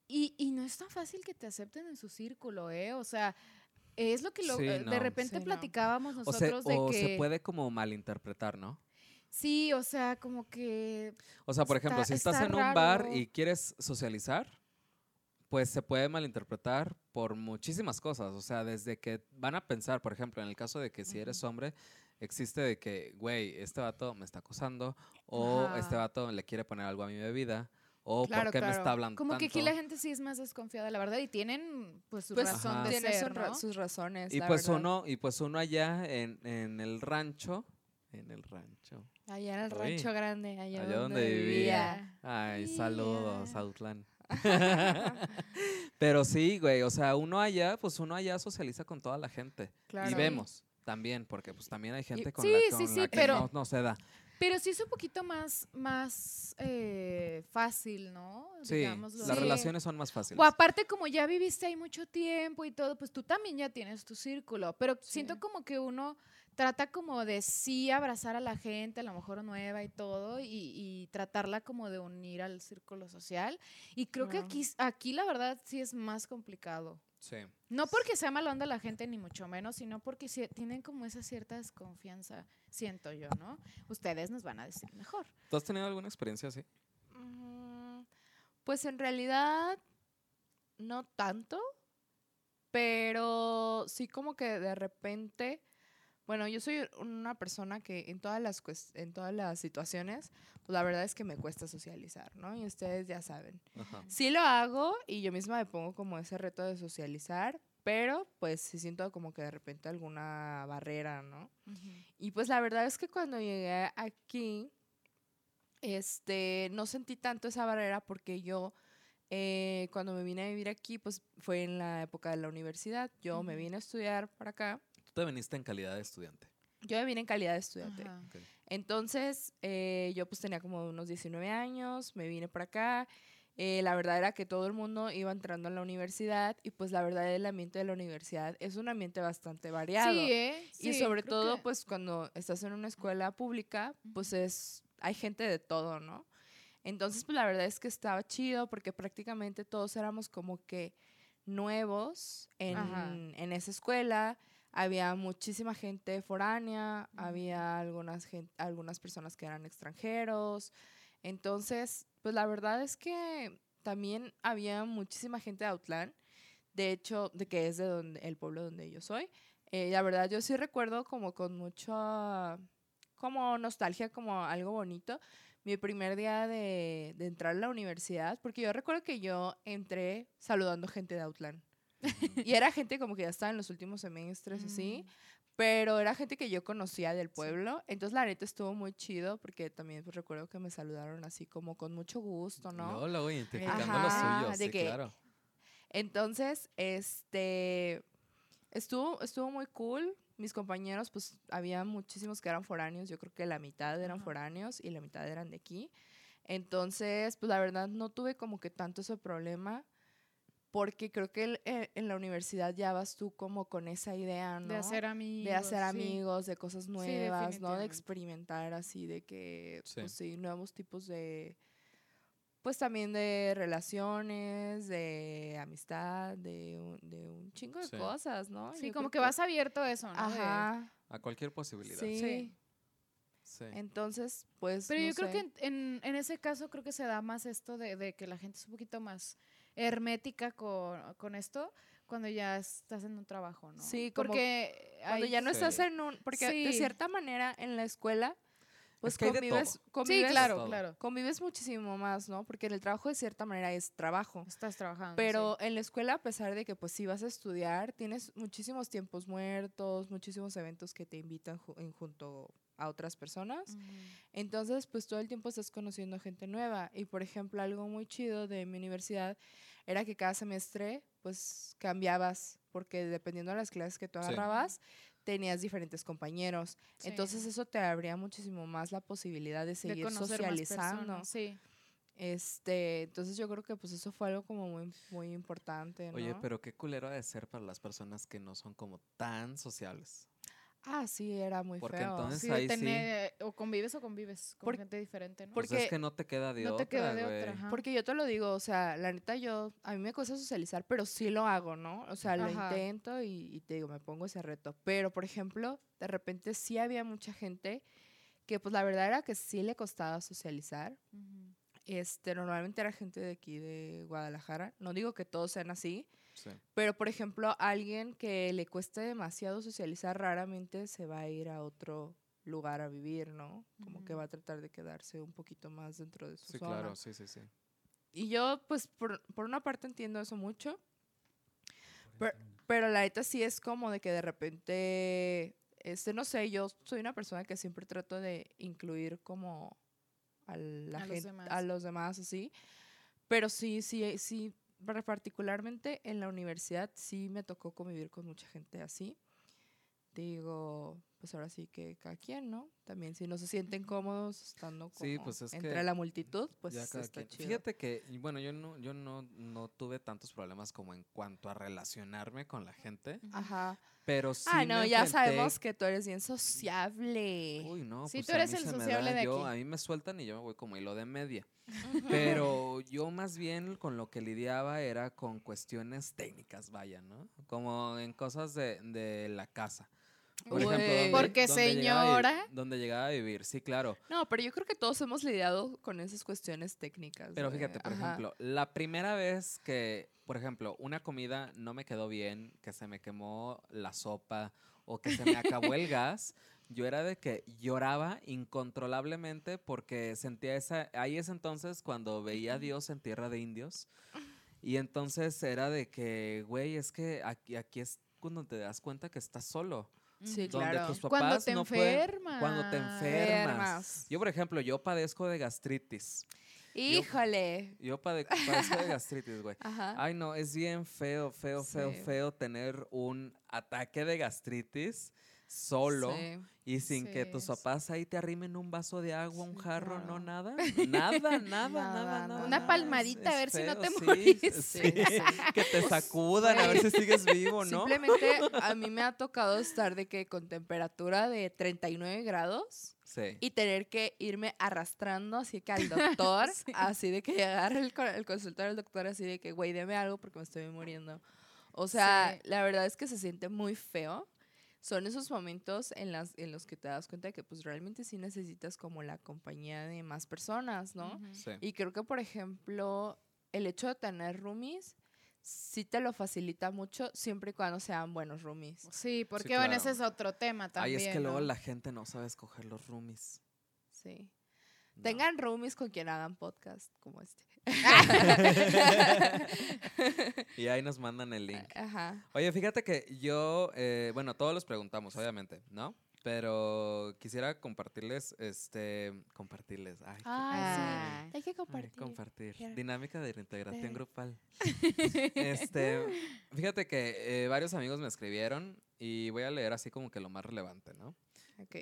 y, y no es tan fácil que te acepten en su círculo, ¿eh? O sea, es lo que lo- Sí, eh, no. de repente Sí, no. platicábamos O, se, nosotros de o que... se puede como malinterpretar, ¿no? Sí, o sea, como que... O sea, por ejemplo, si estás está en un bar y quieres socializar, pues se puede malinterpretar por muchísimas cosas. O sea, desde que van a pensar, por ejemplo, en el caso de que si eres hombre, existe de que, güey, este vato me está acosando, o este vato le quiere poner algo a mi bebida, o Claro, por qué me claro. está hablando Como que aquí la gente sí es más desconfiada, la verdad, y tienen pues su Pues razón Ajá. de tiene ser, sus ra- ¿no? sus razones. Y la pues verdad. uno, y pues uno allá en, en el rancho, en el rancho, Allá en el Uy. rancho grande, allá, Allá donde, donde vivía. Ay, saludos. Autlán. Pero sí, güey, o sea, uno allá, pues uno allá socializa con toda la gente. Claro. Y vemos. También, porque pues también hay gente con Sí, la, sí, con sí, la que pero- no, no se da. Pero sí es un poquito más, más eh, fácil, ¿no? Sí, Digámoslo. las Sí. relaciones son más fáciles. O aparte, como ya viviste ahí mucho tiempo y todo, pues tú también ya tienes tu círculo. Pero Sí. siento como que uno trata como de sí abrazar a la gente, a lo mejor nueva y todo, y, y tratarla como de unir al círculo social. Y creo que aquí, aquí la verdad sí es más complicado. Sí. No porque sea mala onda la gente, ni mucho menos, sino porque tienen como esa cierta desconfianza, siento yo, ¿no? Ustedes nos van a decir mejor. ¿Tú has tenido alguna experiencia así? Mm, Pues en realidad no tanto, pero sí como que de repente, bueno, yo soy una persona que en todas las en todas las situaciones, pues la verdad es que me cuesta socializar, ¿no? Y ustedes ya saben. Ajá. Sí lo hago y yo misma me pongo como ese reto de socializar, pero pues sí siento como que de repente alguna barrera, ¿no? Y pues la verdad es que cuando llegué aquí, este, no sentí tanto esa barrera porque yo, eh, cuando me vine a vivir aquí, pues fue en la época de la universidad. Yo me vine a estudiar para acá. Tú te viniste en calidad de estudiante. Yo me vine en calidad de estudiante. Ajá. Ok. Entonces, eh, yo pues tenía como unos 19 años, me vine para acá. eh, la verdad era que todo el mundo iba entrando a la universidad y pues la verdad el ambiente de la universidad es un ambiente bastante variado. Sí, ¿eh? y Sí, sobre creo todo que- pues cuando estás en una escuela pública, pues es hay gente de todo, ¿no? Entonces, pues la verdad es que estaba chido porque prácticamente todos éramos como que nuevos en, en esa escuela. Había muchísima gente foránea, Ujú. había algunas, gen- algunas personas que eran extranjeros. Entonces, pues la verdad es que también había muchísima gente de Outland. De hecho, de que es de donde, el pueblo donde yo soy. Eh, la verdad, yo sí recuerdo como con mucha, como nostalgia, como algo bonito, mi primer día de, de entrar a la universidad, porque yo recuerdo que yo entré saludando gente de Outland. y era gente como que ya estaba en los últimos semestres, así, Mm. pero era gente que yo conocía del pueblo. Entonces, la neta estuvo muy chido, porque también pues, recuerdo que me saludaron así como con mucho gusto, ¿no? Luego, luego identificando Ajá, lo suyo, de sí, que- claro. Entonces, este, estuvo, estuvo muy cool. Mis compañeros, pues, había muchísimos que eran foráneos. Yo creo que la mitad eran Ajá. foráneos y la mitad eran de aquí. Entonces, pues, la verdad, no tuve como que tanto ese problema. Porque creo que el- eh, en la universidad ya vas tú como con esa idea, ¿no? De hacer amigos. de hacer sí. amigos, de cosas nuevas, ¿no? De experimentar así, de que, Sí. pues sí, nuevos tipos de, pues también de relaciones, de amistad, de un, de un chingo de Sí. cosas, ¿no? Sí, Yo como que vas abierto a eso, ¿no? De- Ajá, A cualquier posibilidad. sí. Sí. Sí. Entonces, pues, Pero no yo creo sé. que en, en- en ese caso creo que se da más esto de, de que la gente es un poquito más hermética con, con esto cuando ya estás en un trabajo, ¿no? Sí, como porque Cuando hay- ya no estás Sí. en un... Porque de Sí. cierta manera en la escuela, pues que de convives, Sí, convives, claro, claro. convives muchísimo más, ¿no? Porque en el trabajo de cierta manera es trabajo. Estás trabajando. Pero en la escuela, a pesar de que pues si vas a estudiar, tienes muchísimos tiempos muertos, muchísimos eventos que te invitan ju- en junto a otras personas. Entonces, pues todo el tiempo estás conociendo gente nueva. Y por ejemplo, algo muy chido de mi universidad era que cada semestre, pues cambiabas, porque dependiendo de las clases que tú Sí. agarrabas, tenías diferentes compañeros. Sí. Entonces, eso te abría muchísimo más la posibilidad de seguir socializando. Sí. Este, entonces yo creo que pues eso fue algo como muy, muy importante, ¿no? Oye, pero qué culero ha de ser para las personas que no son como tan sociables. Ah, sí, era muy Porque feo. entonces- Sí, ahí sí. o convives o convives con Por- gente diferente, ¿no? Pues Porque es que no te queda de no otra, te queda de otra. ajá. Porque yo te lo digo, o sea, la neta yo, a mí me cuesta socializar, pero sí lo hago, ¿no? O sea, lo Ajá. intento y, y te digo, me pongo ese reto. Pero, por ejemplo, de repente sí había mucha gente que pues la verdad era que sí le costaba socializar. Este, normalmente era gente de aquí, de Guadalajara. No digo que todos sean así, Sí. Pero, por ejemplo, alguien que le cueste demasiado socializar, raramente se va a ir a otro lugar a vivir, ¿no? Como que va a tratar de quedarse un poquito más dentro de su Sí, zona. claro, sí, sí, sí. Y yo, pues, por, por una parte entiendo eso mucho, pero, pero la neta sí es como de que de repente, este, no sé, yo soy una persona que siempre trato de incluir como a la A los gente, demás. a los demás, así. Pero sí, sí, sí, particularmente en la universidad sí me tocó convivir con mucha gente así. digo, pues ahora sí que cada quien, ¿no? También si no se sienten cómodos estando como Sí, pues es entre la multitud, pues Ya cada está quien. chido. Fíjate que, bueno, yo no, yo no, no tuve tantos problemas como en cuanto a relacionarme con la gente, Ajá. pero sí ah, no, me ya enfrenté- sabemos que tú eres bien sociable. Uy, no, Sí, pues tú eres el se me sociable da, de yo- aquí. A mí me sueltan y yo me voy como hilo de media. Pero yo más bien con lo que lidiaba era con cuestiones técnicas, vaya, ¿no? Como en cosas de, de la casa. Por ejemplo, Güey. donde- Porque donde llegaba señora. Donde llegaba a vivir, sí, claro. No, pero yo creo que todos hemos lidiado con esas cuestiones técnicas. Pero fíjate, por Ajá. ejemplo, la primera vez que, por ejemplo, una comida no me quedó bien, que se me quemó la sopa o que se me acabó el gas, yo era de que lloraba incontrolablemente porque sentía esa, ahí es entonces cuando veía a Dios en tierra de indios. Y entonces era de que, güey, es que aquí, aquí es cuando te das cuenta que estás solo. Sí, Donde claro. tus Cuando te no pueden- enfermas. Cuando te enfermas. Yo, por ejemplo, yo padezco de gastritis. Híjole. Yo pade- padezco de gastritis, güey. Ajá. Ay, no, es bien feo, feo, feo, Sí. feo tener un ataque de gastritis solo Sí. y sin que tus papás ahí te arrimen un vaso de agua, un jarro, no nada. Nada, nada, nada, Nada, nada. Una palmadita, a ver si no te sí. Que te sacudan a ver si sigues vivo, ¿no? Simplemente a mí me ha tocado estar de que con temperatura de 39 grados Sí. y tener que irme arrastrando así que al doctor, Sí. así de que llegar el, el consultorio del doctor así de que, güey, deme algo porque me estoy muriendo. O sea, Sí. la verdad es que se siente muy feo. Son esos momentos en, las, en los que te das cuenta de que pues realmente sí necesitas como la compañía de más personas, ¿no? Sí. Y creo que, por ejemplo, el hecho de tener roomies sí te lo facilita mucho siempre y cuando sean buenos roomies. Sí, porque bueno, claro. ese es otro tema Ay, también. es que luego la gente no sabe escoger los roomies. Sí. No. Tengan roomies con quien hagan podcast como este. Y ahí nos mandan el link. Ajá. Oye, fíjate que yo, eh, bueno, todos los preguntamos, obviamente, ¿no? Pero quisiera compartirles, este, compartirles, ay, qué- Ah, Hay que ay, compartir. compartir, Quiero- dinámica de integración Sí. grupal. Este, fíjate que eh, varios amigos me escribieron y voy a leer así como que lo más relevante, ¿no?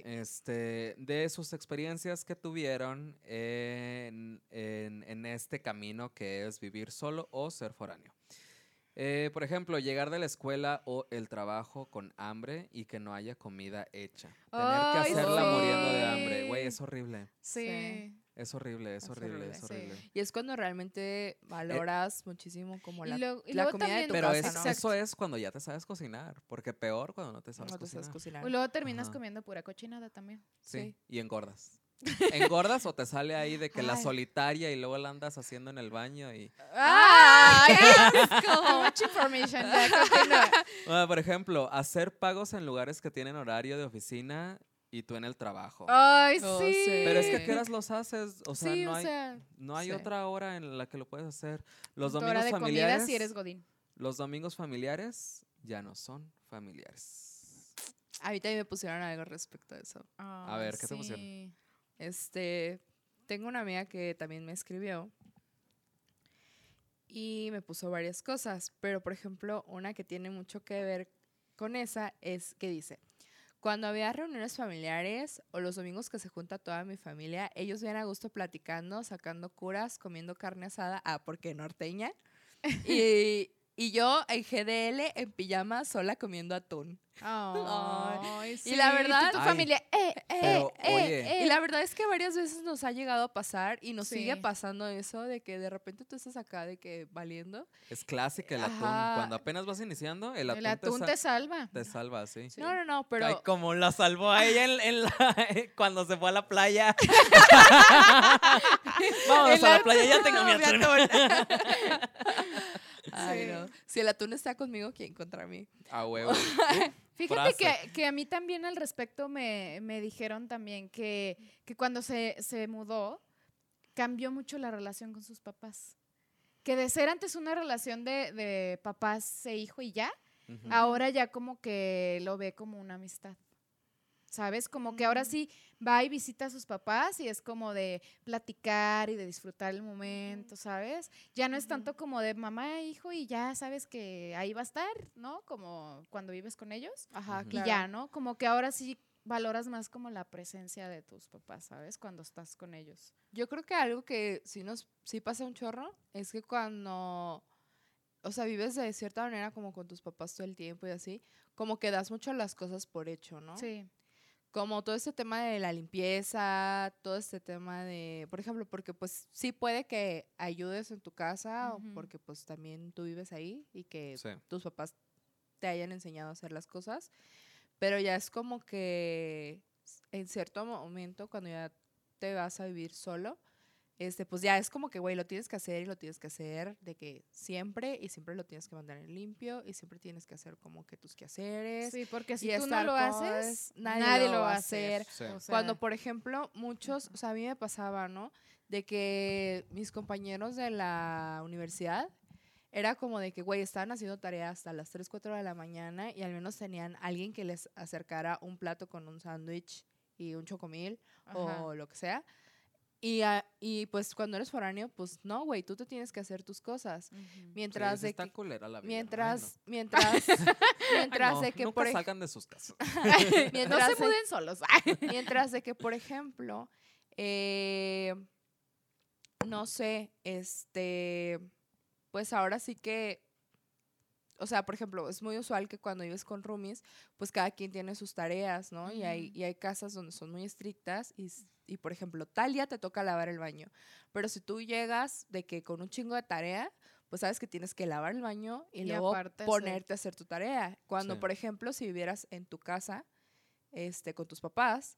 Este, de sus experiencias que tuvieron en, en- en este camino que es vivir solo o ser foráneo. Eh, por ejemplo, llegar de la escuela o el trabajo con hambre y que no haya comida hecha. Tener que hacerla muriendo de hambre. Güey, es horrible. sí. Sí. Es horrible, es Es horrible, horrible, es sí. horrible. Y es cuando realmente valoras muchísimo como Y la, y la comida de tu Pero casa, es- ¿no? Eso es cuando ya te sabes cocinar, porque peor cuando no te sabes No te cocinar. sabes cocinar. Y luego terminas Ajá. comiendo pura cochinada también. Sí, Sí. y engordas. ¿Engordas o te sale ahí de que la solitaria y luego la andas haciendo en el baño y... Too much information. Ah, por ejemplo, hacer pagos en lugares que tienen horario de oficina y tú en el trabajo. Ay, Oh, sí. sí. Pero es que ¿a qué horas los haces? O sea, sí, no o hay, sea, no hay sí. otra hora en la que lo puedes hacer. Los tu domingos hora de familiares... comida si eres godín. Los domingos familiares ya no son familiares. A mí también me pusieron algo respecto a eso. A ver, ¿qué te pusieron? Este, tengo una amiga que también me escribió y me puso varias cosas, pero por ejemplo, una que tiene mucho que ver con esa es que dice, cuando había reuniones familiares o los domingos que se junta toda mi familia, ellos vienen a gusto platicando, sacando curas, comiendo carne asada, ah, porque norteña, y, y yo en GDL en pijama sola comiendo atún. Ay, Y la sí, verdad- tu Ay, familia, eh, eh, pero, eh, oye. eh. Y la verdad es que varias veces nos ha llegado a pasar y nos sigue Sí. pasando eso de que de repente tú estás acá de que valiendo. Es clásica el atún. Ajá. Cuando apenas vas iniciando, el atún, el atún te, te sa- salva. te salva, sí. Sí. No, no, no, pero Ay, como la salvó a ella en, en la, cuando se fue a la playa. Vámonos El a la playa, ya tengo mi atún. Ay, Sí. no. si el atún está conmigo, ¿quién contra mí? A huevo. Fíjate que, que a mí también al respecto me, me dijeron también que, que cuando se, se mudó, cambió mucho la relación con sus papás. Que de ser antes una relación de, de papás e hijo y ya, ahora ya como que lo ve como una amistad. ¿Sabes? Como que ahora Mm. sí va y visita a sus papás y es como de platicar y de disfrutar el momento, ¿sabes? Ya no es tanto como de mamá e hijo y ya sabes que ahí va a estar, ¿no? Como cuando vives con ellos Ajá, claro. y ya, ¿no? Como que ahora sí valoras más como la presencia de tus papás, ¿sabes? Cuando estás con ellos. Yo creo que algo que sí nos sí pasa un chorro es que cuando o sea, vives de cierta manera como con tus papás todo el tiempo y así, como que das mucho las cosas por hecho, ¿no? Sí. Como todo este tema de la limpieza, todo este tema de, por ejemplo, porque pues sí puede que ayudes en tu casa o porque pues también tú vives ahí y que Sí. tus papás te hayan enseñado a hacer las cosas, pero ya es como que en cierto momento cuando ya te vas a vivir solo, este, pues ya es como que, güey, lo tienes que hacer y lo tienes que hacer de que siempre y siempre lo tienes que mantener limpio y siempre tienes que hacer como que tus quehaceres. Sí, porque si tú no lo haces, nadie nadie, lo lo va a hacer. Sí. O sea, Cuando, por ejemplo, muchos, o sea, a mí me pasaba, ¿no? De que mis compañeros de la universidad era como de que, güey, estaban haciendo tareas hasta las 3, 4 de la mañana y al menos tenían alguien que les acercara un plato con un sándwich y un chocomil ajá. o lo que sea. Y, a- y pues cuando eres foráneo, pues no, güey, tú te tienes que hacer tus cosas. Mientras Sí, de que, culera la vida. mientras, Ay, mientras, no. mientras Ay, de que nunca por salgan de sus casas. no se de- muden solos. Mientras de que, por ejemplo, eh, no sé, este, pues ahora sí que, o sea, por ejemplo, es muy usual que cuando vives con roomies, pues cada quien tiene sus tareas, ¿no? Y hay, y hay casas donde son muy estrictas y, y, por ejemplo, tal día te toca lavar el baño, pero si tú llegas de que con un chingo de tarea, pues sabes que tienes que lavar el baño y, Y luego ponerte a hacer tu tarea. Cuando, Sí. por ejemplo, si vivieras en tu casa, este, con tus papás,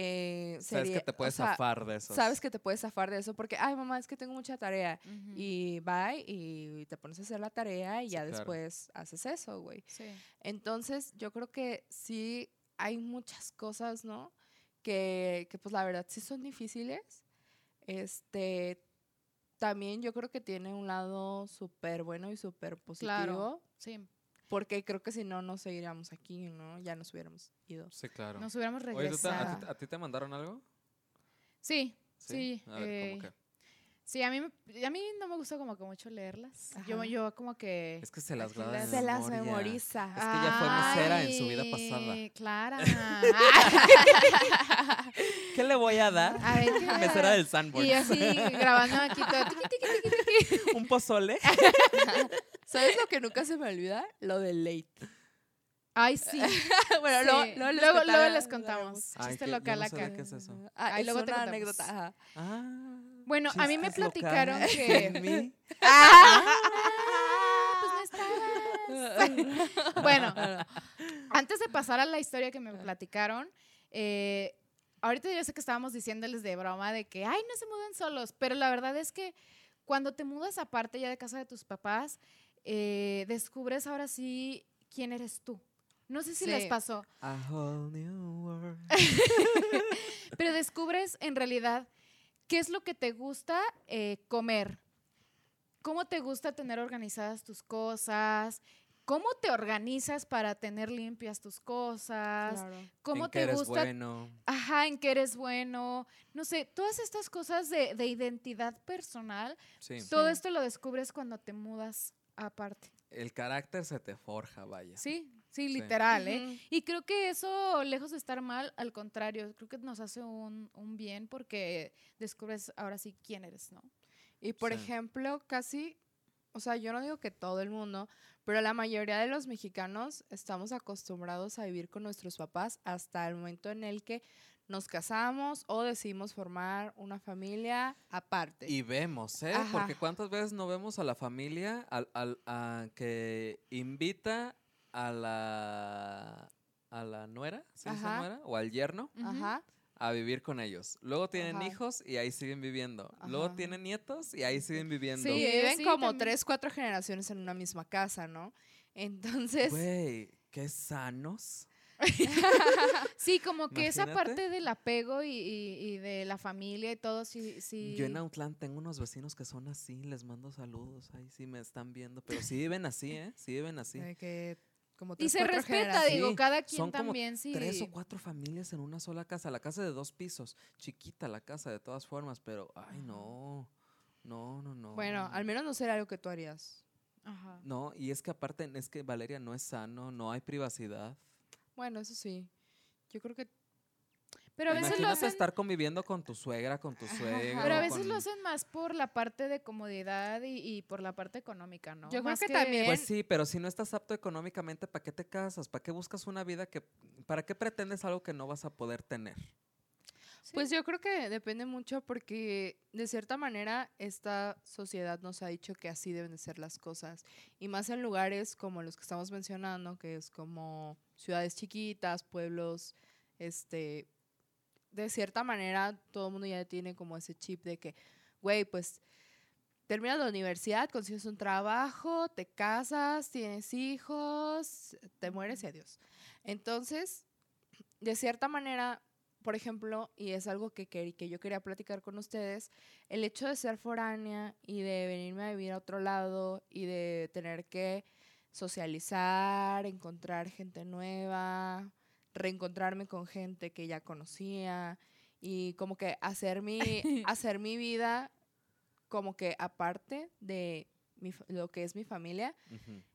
eh, Sabes que te o puedes sea, zafar de eso. Sabes que te puedes zafar de eso porque, ay, mamá, es que tengo mucha tarea. Y bye, y te pones a hacer la tarea y Sí, ya claro. después haces eso, güey. Sí. Entonces, yo creo que sí hay muchas cosas, ¿no? Que, que pues la verdad sí son difíciles. Este, también yo creo que tiene un lado súper bueno y súper positivo. Claro. Sí. Porque creo que si no, no seguiríamos aquí, ¿no? Ya nos hubiéramos ido. Sí, claro. Nos hubiéramos Oye, ¿tú te- regresado. a, ti, a ti te mandaron algo? Sí, sí. A ver, eh, ¿cómo que? Sí, a mí, me- a mí no me gusta como que mucho leerlas. Yo, Ajá. yo como que... Es que se las graba Se las memoriza. Es que ella fue mesera en su vida pasada. Clara. ¿Qué le voy a dar? a ver, ¿qué me Mesera del Sanborn. Y así grabando aquí todo. tiqui, tiqui, tiqui, tiqui. ¿Un pozole? ¿Sabes lo que nunca se me olvida? Lo del late. Ay, sí. bueno, sí. luego, luego, les luego, contaré- luego les lo contamos. Ay, Chiste que local no acá. ¿Qué es eso? Ah, es luego te una contamos. anécdota. ajá. Ah. Bueno, a mí me platicaron locales que- de mí. pues no estabas. bueno, antes de pasar a la historia que me platicaron, eh, ahorita yo sé que estábamos diciéndoles de broma de que, ay, no se muden solos, pero la verdad es que cuando te mudas aparte ya de casa de tus papás, eh, descubres ahora sí quién eres tú. No sé si les pasó, A whole new world. pero descubres en realidad qué es lo que te gusta eh, comer, cómo te gusta tener organizadas tus cosas, cómo te organizas para tener limpias tus cosas, Claro. cómo en que te eres gusta, bueno. ajá, en que eres bueno, no sé, todas estas cosas de, de identidad personal, Sí. todo Sí. esto lo descubres cuando te mudas aparte. El carácter se te forja, vaya. Sí, sí, literal, ¿eh? Y creo que eso, lejos de estar mal, al contrario, creo que nos hace un, un bien porque descubres ahora sí quién eres, ¿no? Y por Sí. ejemplo, casi, o sea, yo no digo que todo el mundo, pero la mayoría de los mexicanos estamos acostumbrados a vivir con nuestros papás hasta el momento en el que nos casamos o decidimos formar una familia aparte. Y vemos, ¿eh? Ajá. Porque cuántas veces no vemos a la familia al, al- a que invita a la a la nuera, ¿sí nuera? O al yerno. Ajá. a vivir con ellos. Luego tienen Ajá. hijos y ahí siguen viviendo. Luego tienen nietos y ahí siguen viviendo. Sí, Sí, viven sí, como también. tres, cuatro generaciones en una misma casa, ¿no? Entonces, Güey, qué sanos. Sí, como que esa parte del apego y, y- y de la familia y todo, sí, sí. Yo en Outland tengo unos vecinos que son así, les mando saludos, ahí sí me están viendo, pero sí viven así, ¿eh? Sí viven así. de que como Y tres, se cuatro respeta, digo, Sí, cada quien son como también sí. Tres o cuatro familias en una sola casa. La casa de dos pisos. Chiquita la casa de todas formas, pero, ay, no. No, no, no. Bueno, al menos no será algo que tú harías. Ajá. No, y es que aparte, es que Valeria no es sano, no hay privacidad. Bueno, eso sí. Yo creo que Pero a veces lo Imagínate hacen, estar conviviendo con tu suegra, con tu suegro. pero a veces con- lo hacen más por la parte de comodidad y, y por la parte económica, ¿no? Yo creo que también- Pues sí, pero si no estás apto económicamente, ¿para qué te casas? ¿Para qué buscas una vida que... ¿Para qué pretendes algo que no vas a poder tener? Sí. Pues yo creo que depende mucho porque de cierta manera esta sociedad nos ha dicho que así deben de ser las cosas. Y más en lugares como los que estamos mencionando, que es como ciudades chiquitas, pueblos, este, de cierta manera todo el mundo ya tiene como ese chip de que, güey, pues terminas la universidad, consigues un trabajo, te casas, tienes hijos, te mueres y adiós. Entonces, de cierta manera, por ejemplo, y es algo que, quer- que yo quería platicar con ustedes, el hecho de ser foránea y de venirme a vivir a otro lado y de tener que socializar, encontrar gente nueva, reencontrarme con gente que ya conocía y como que hacer mi, hacer mi vida como que aparte de mi fa- lo que es mi familia,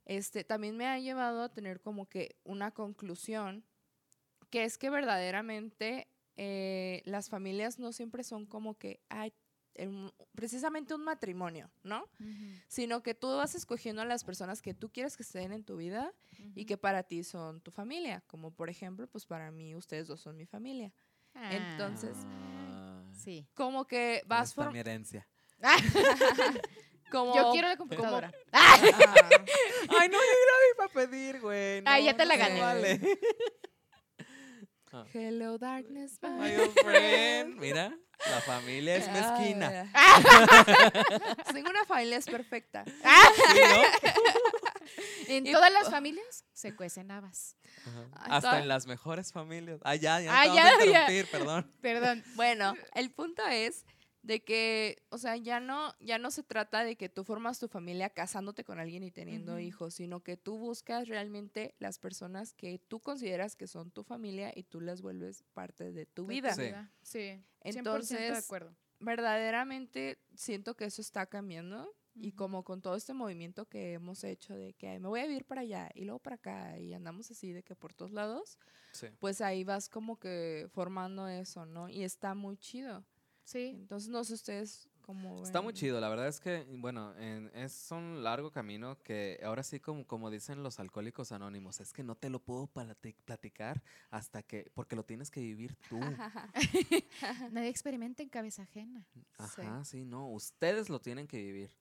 este, también me ha llevado a tener como que una conclusión, que es que verdaderamente eh, las familias no siempre son como que, ay, en- precisamente un matrimonio, ¿no? Sino que tú vas escogiendo a las personas que tú quieres que estén en tu vida y que para ti son tu familia, como por ejemplo, pues para mí ustedes dos son mi familia. entonces- Ah, Sí. Como que ¿dónde vas por... mi herencia. Como, Yo quiero la computadora. Ah, Ay, no, yo grabé para pedir, güey. Ah, no, ya te la no se vale. Hello darkness, My my old friend. Mira, la familia es mezquina. Ah, Ninguna familia es perfecta. Sí, ¿no? En todas las familias se cuecen habas. Ajá. Hasta toda- en las mejores familias. Ah, ya, ya. Ah, ya, ya. perdón. Perdón. Bueno, el punto es de que, o sea, ya no, ya no se trata de que tú formas tu familia casándote con alguien y teniendo hijos, sino que tú buscas realmente las personas que tú consideras que son tu familia y tú las vuelves parte de tu vida. Sí. Sí. 100% de Entonces, acuerdo. Verdaderamente siento que eso está cambiando y como con todo este movimiento que hemos hecho de que "Ay, me voy a vivir para allá y luego para acá y andamos así de que por todos lados, Sí. pues ahí vas como que formando eso, ¿no? Y está muy chido. Sí. Entonces, no sé ustedes cómo Está muy chido, la verdad es que, bueno, en- es un largo camino que ahora sí, como, como dicen los alcohólicos anónimos, es que no te lo puedo plati- platicar hasta que, porque lo tienes que vivir tú. Nadie experimenta en cabeza ajena. Ajá, sí, no, ustedes lo tienen que vivir.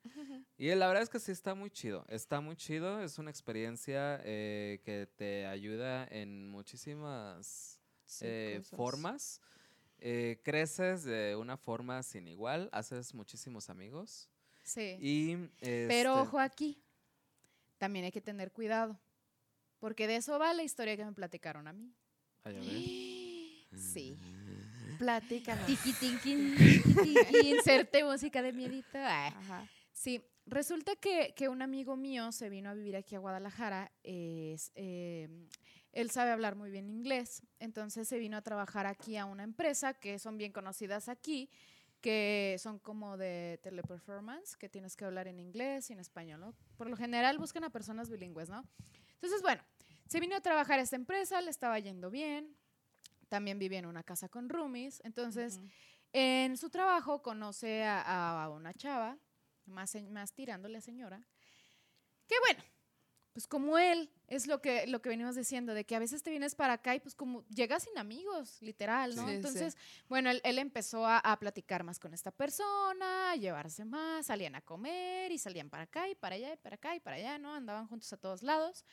Y la verdad es que sí está muy chido, está muy chido, es una experiencia eh, que te ayuda en muchísimas Sí, eh, formas. Eh, creces de una forma sin igual, haces muchísimos amigos. Sí. Y, Pero este, ojo aquí, también hay que tener cuidado, porque de eso va la historia que me platicaron a mí. ay, a ver. Sí. Platícanos. Tiquitinquín, tiquitinquín, inserte música de miedito. Ay. Ajá. Sí, resulta que, que un amigo mío se vino a vivir aquí a Guadalajara. es, eh, él sabe hablar muy bien inglés, entonces se vino a trabajar aquí a una empresa que son bien conocidas aquí, que son como de teleperformance, que tienes que hablar en inglés y en español, ¿no? Por lo general buscan a personas bilingües, ¿no? Entonces, bueno, se vino a trabajar a esta empresa, le estaba yendo bien, también vivía en una casa con roomies, entonces... En su trabajo conoce a, a una chava, más, más tirándole a señora, que bueno, pues como él, es lo que, lo que venimos diciendo, de que a veces te vienes para acá y pues como llegas sin amigos, literal, ¿no? Sí, sí. Entonces, bueno, él, él empezó a, a platicar más con esta persona, a llevarse más, salían a comer y salían para acá y para allá y para acá y para allá, ¿no? Andaban juntos a todos lados.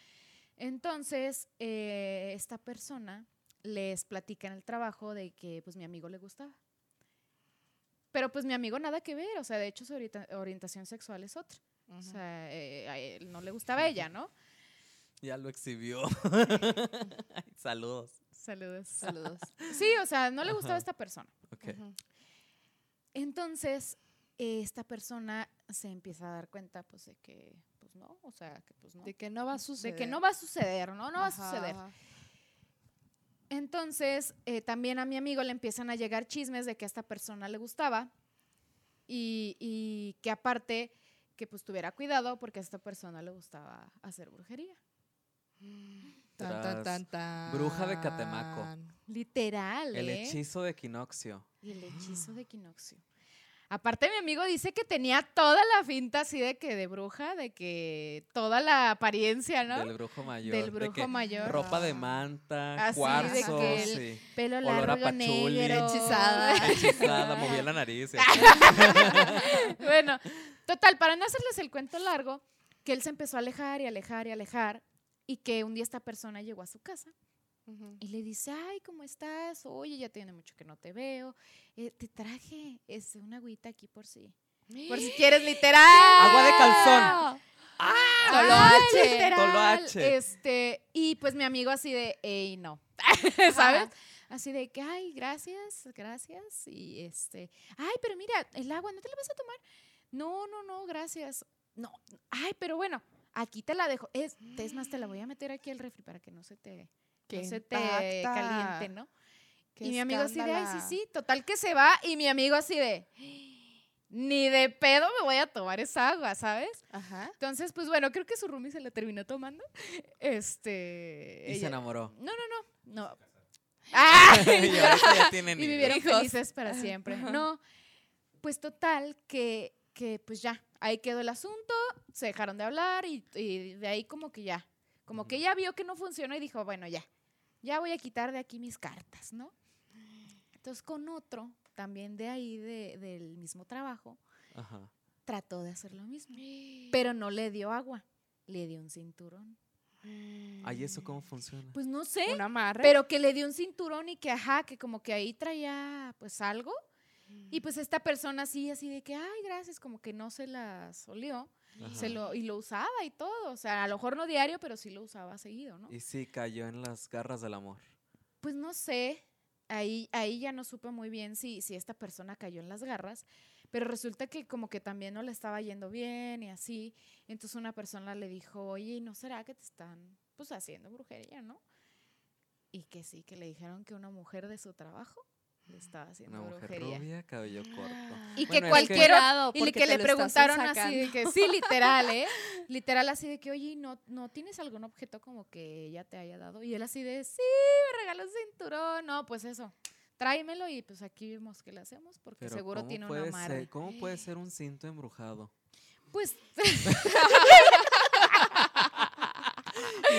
Entonces, eh, esta persona les platica en el trabajo de que pues mi amigo le gustaba. Pero pues mi amigo nada que ver, o sea, de hecho su orienta- orientación sexual es otra. O sea, eh, a él no le gustaba ella, ¿no? Ya lo exhibió. Saludos. Saludos. Saludos. Sí, o sea, no le gustaba Ajá. esta persona. Ok. Ujú. Entonces, esta persona se empieza a dar cuenta, pues, de que, pues, no, o sea, que, pues, no. De que no va a suceder. De que no va a suceder, ¿no? No va a suceder. ajá. Entonces, eh, también a mi amigo le empiezan a llegar chismes de que a esta persona le gustaba y, y que aparte que pues tuviera cuidado porque a esta persona le gustaba hacer brujería. Tan, tan, tan, tan. Bruja de Catemaco. Literal, El ¿eh? hechizo de equinoccio. Y el hechizo de equinoccio. Aparte, mi amigo dice que tenía toda la finta así de que de bruja, de que toda la apariencia, ¿no? Del brujo mayor. Del de brujo que mayor. Ropa de manta, Así de cuarzos, que el- sí. Pelo Olor a largo, pachuli. negro. Hechizada. Hechizada, movía la nariz. así. bueno, total, para no hacerles el cuento largo, que él se empezó a alejar y alejar y alejar y que un día esta persona llegó a su casa y le dice, ay, ¿cómo estás? Oye, ya tiene mucho que no te veo. Eh, te traje este, una agüita aquí por si, por si quieres literal. Agua de calzón. Toloache. Ay, literal, Toloache. Este, y pues mi amigo así de, ey, no, ¿sabes? Así de que, ay, gracias, gracias. Y este, ay, pero mira, el agua, ¿no te la vas a tomar? No, no, no, gracias. No, ay, pero bueno, aquí te la dejo. Es, es más, te la voy a meter aquí al refri para que no se te, no se te caliente, ¿no? Qué y mi amigo así de, ay, sí, sí, total que se va. Y mi amigo así de, ni de pedo me voy a tomar esa agua, ¿sabes? Ajá. Entonces, pues bueno, creo que su roomie se la terminó tomando. Este. Y se enamoró. No, no, no. No. ¡Ah! y ahorita ya tienen y hijos. vivieron Hijos. felices para siempre. No, pues total, que, que pues ya, ahí quedó el asunto, se dejaron de hablar y, y de ahí como que ya, como que ella vio que no funcionó y dijo, bueno, ya, ya voy a quitar de aquí mis cartas, ¿no? Entonces con otro, también de ahí, de- del mismo trabajo, Ajá. trató de hacer lo mismo, pero no le dio agua, le dio un cinturón. Ay, ¿eso cómo funciona? Pues no sé, Un amarre. pero que le dio un cinturón y que, ajá, que como que ahí traía pues algo. Y pues esta persona así, así de que, ay, gracias, como que no se las olió. Se lo, y lo usaba y todo. O sea, a lo mejor no diario, pero sí lo usaba seguido, ¿no? Y sí, cayó en las garras del amor. Pues no sé. Ahí, ahí ya no supe muy bien si, si esta persona cayó en las garras. Pero resulta que como que también no le estaba yendo bien y así. Entonces una persona le dijo, oye, ¿no será que te están pues haciendo brujería, no? Y que sí, que le dijeron que una mujer de su trabajo le estaba haciendo Una mujer brujería. rubia, cabello corto. Y Bueno, que es cualquier Cuidado, y que le preguntaron así de que sí, literal, ¿eh? Literal así de que, oye, ¿no, ¿no tienes algún objeto como que ella te haya dado? Y él así de, sí, me regaló un cinturón. No, pues eso, tráemelo y pues aquí vemos qué le hacemos porque Pero seguro ¿cómo tiene una puede amarre. ser- ¿Cómo puede ser un cinto embrujado? Pues,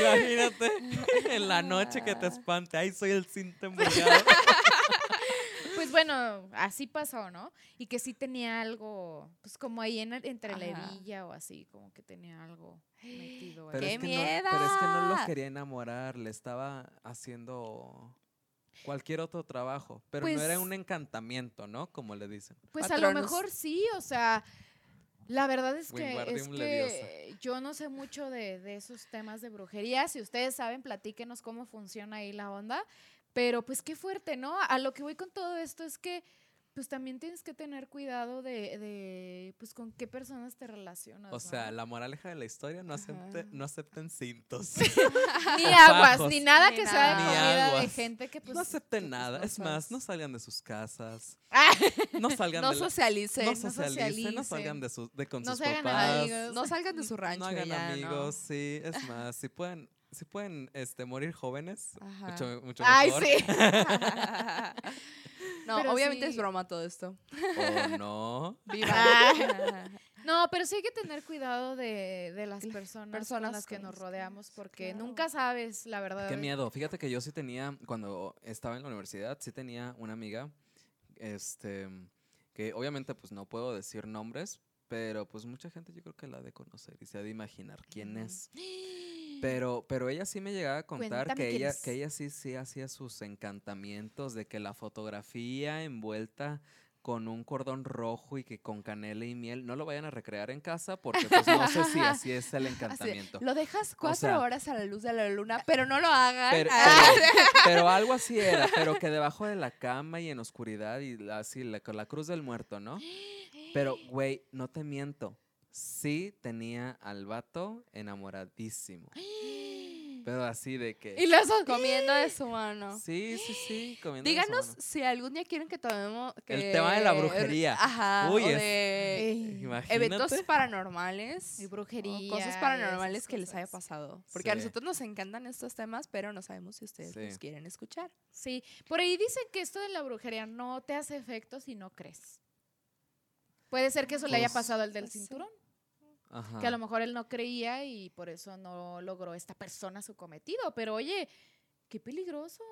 Imagínate en la noche que te espante. Ay, soy el cinto embrujado. pues bueno, así pasó, ¿no? Y que sí tenía algo, pues como ahí en, entre la hebilla o así, como que tenía algo metido ahí. Pero, ¡Qué es que no, pero es que no lo miedo! quería enamorar. Le estaba haciendo cualquier otro trabajo. Pero Pues- no era un encantamiento, ¿no? Como le dicen. Pues a lo mejor sí, o sea, la verdad es que, es que yo no sé mucho de, de esos temas de brujería. Si ustedes saben, platíquenos cómo funciona ahí la onda. Pero pues qué fuerte, ¿no? A lo que voy con todo esto es que pues también tienes que tener cuidado de, de pues con qué personas te relacionas. O ¿no? sea, la moraleja de la historia, no, acepte- no acepten cintos. ni aguas, fajos. ni nada Ni que sea de comida de aguas. gente que pues... no acepten tus nada. Es más, no salgan de sus casas. No salgan No de socialicen. no no socialicen, no socialicen. salgan de, sus de con No sus papás. amigos. No salgan de su rancho. No hagan ya, ¿no? amigos, sí. Es más, si pueden, si pueden este, morir jóvenes, Ajá. mucho, mucho Ay, mejor. sí. no, Pero obviamente sí. es broma todo esto. O no. Viva. No, pero sí hay que tener cuidado de, de las personas, personas con las que con nos rodeamos, porque claro. nunca sabes la verdad. Qué miedo. Fíjate que yo sí tenía, cuando estaba en la universidad, sí tenía una amiga, este, que obviamente pues no puedo decir nombres, pero pues mucha gente yo creo que la ha de conocer y se ha de imaginar quién Ujú. es. Pero, pero ella sí me llegaba a contar Cuéntame que ella, que ella sí, sí hacía sus encantamientos de que la fotografía envuelta con un cordón rojo y que con canela y miel, no lo vayan a recrear en casa porque pues no sé si así es el Así, encantamiento. lo dejas cuatro sea, horas a la luz de la luna, pero no lo hagan. Pero, Ah. pero- pero algo así era, pero que debajo de la cama y en oscuridad y así la, con la cruz del muerto, ¿no? Pero, güey, no te miento. Sí tenía al vato enamoradísimo. Pero así de que. Y las Comiendo de su mano. Sí, sí, sí. comiendo de su Díganos mano. si algún día quieren que tomemos... El tema de la brujería. Ajá. Uy, o es- de Imagínate. eventos paranormales. Y o brujería. cosas paranormales que les haya pasado. Porque a nosotros nos encantan estos temas, pero no sabemos si ustedes Sí. los quieren escuchar. Sí, por ahí dicen que esto de la brujería no te hace efecto si no crees. Puede ser que eso le haya Pues- pasado al del pues cinturón, Ajá. que a lo mejor él no creía y por eso no logró esta persona su cometido. Pero oye, qué peligroso.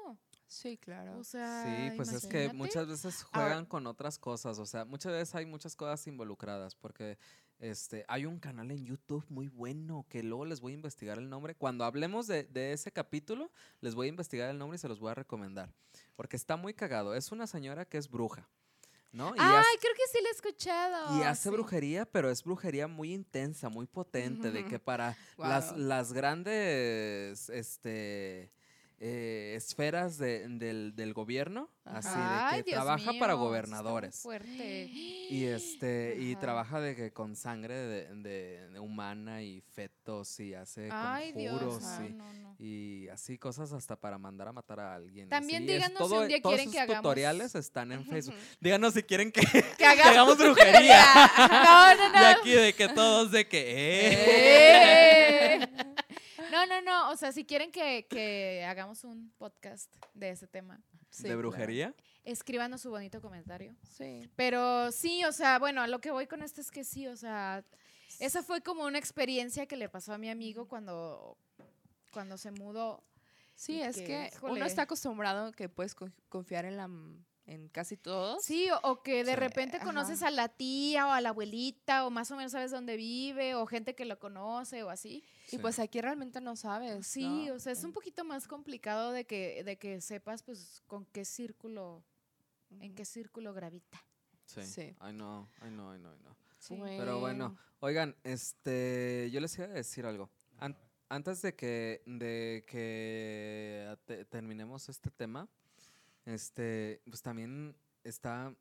Sí, claro. O sea, Sí, pues es que muchas veces Ahora- juegan con otras cosas, o sea, muchas veces hay muchas cosas involucradas, porque este, hay un canal en YouTube muy bueno que luego les voy a investigar el nombre. Cuando hablemos de, de ese capítulo, les voy a investigar el nombre y se los voy a recomendar, porque está muy cagado. Es una señora que es bruja, ¿no? Y Ay, hace- creo que sí lo he escuchado. y hace sí. brujería, pero es brujería muy intensa, muy potente, de que para las, las grandes este, eh, esferas de- del, del gobierno, así de que trabaja mío, para gobernadores. fuerte. Y este, y trabaja de que con sangre de, de- de humana y fetos y hace Ay, conjuros no, y, no, no. y así cosas hasta para mandar a matar a alguien. También así díganos si un día todos quieren que hagamos- tutoriales están en Facebook. Díganos si quieren que, Que hagamos brujería. No, no, no. Y aquí de que todos de que, ¡eh! ¡Eh! No, no, no. O sea, si quieren que, que hagamos un podcast de ese tema, Sí, ¿De claro. brujería? escríbanos su bonito comentario. Sí. Pero sí, o sea, bueno, a lo que voy con esto es que sí, o sea, esa fue como una experiencia que le pasó a mi amigo cuando, cuando se mudó. Sí, es que, que uno está acostumbrado que puedes con- confiar en la en casi todos. Sí, o, o que de Sí. repente conoces a la tía o a la abuelita o más o menos sabes dónde vive o gente que lo conoce o así. Y pues aquí realmente no sabes. Sí, ¿no? o sea, es un poquito más complicado de que, de que sepas pues con qué círculo, en qué círculo gravita. Sí. Sí. Ay, no, ay, no, ay, no, ay, no. Sí. Pero bueno, oigan, este, yo les iba a decir algo. An- antes de que, de que te- terminemos este tema, este, pues también está,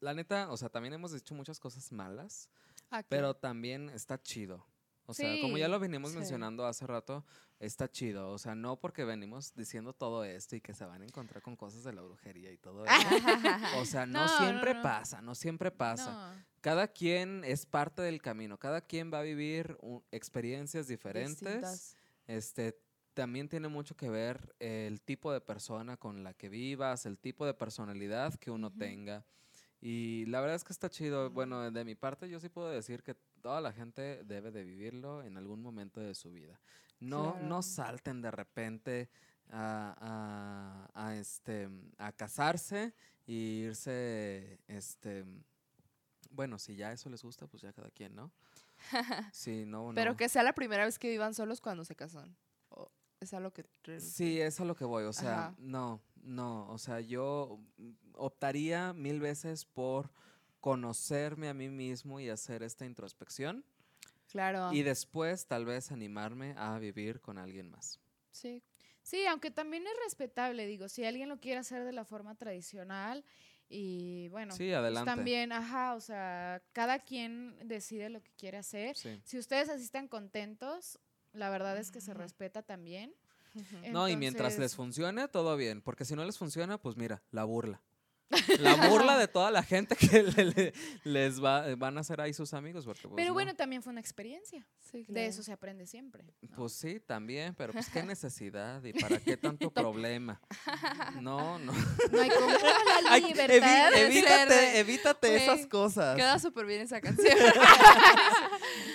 la neta, o sea, también hemos dicho muchas cosas malas, Ah, claro. pero también está chido. O sea, como ya lo venimos sí. mencionando hace rato, está chido. O sea, no porque venimos diciendo todo esto y que se van a encontrar con cosas de la brujería y todo eso. O sea, no, siempre no. pasa, no siempre pasa cada quien es parte del camino, cada quien va a vivir un- experiencias diferentes. Distintas. Este también tiene mucho que ver el tipo de persona con la que vivas, el tipo de personalidad que uno Ujú. tenga. Y la verdad es que está chido. Bueno, de mi parte yo sí puedo decir que toda la gente debe de vivirlo en algún momento de su vida. No, Claro. no salten de repente a, a- a, este, a casarse y irse, este, bueno, si ya eso les gusta, pues ya cada quien, ¿no? Sí, no, Pero no. que sea la primera vez que vivan solos cuando se casan. Es a lo que... Sí, es a lo que voy. O sea, Ajá. no, no. O sea, yo optaría mil veces por conocerme a mí mismo y hacer esta introspección. Claro. Y después tal vez animarme a vivir con alguien más. Sí. Sí, aunque también es respetable, digo, si alguien lo quiere hacer de la forma tradicional y bueno, sí, pues también, ajá, o sea, cada quien decide lo que quiere hacer. Sí. Si ustedes así están contentos, la verdad es que se respeta también. No, y mientras les funcione, todo bien. Porque si no les funciona, pues mira, la burla. La burla de toda la gente que le- le- les va, van a hacer ahí sus amigos. Porque, pues, Pero no. bueno, también fue una experiencia. Sí, De eso se aprende siempre. ¿no? Pues sí, también, pero pues qué necesidad y para qué tanto problema. No, no. No hay como la Ay, libertad. evi- de evítate, ser- evítate esas cosas. Queda súper bien esa canción.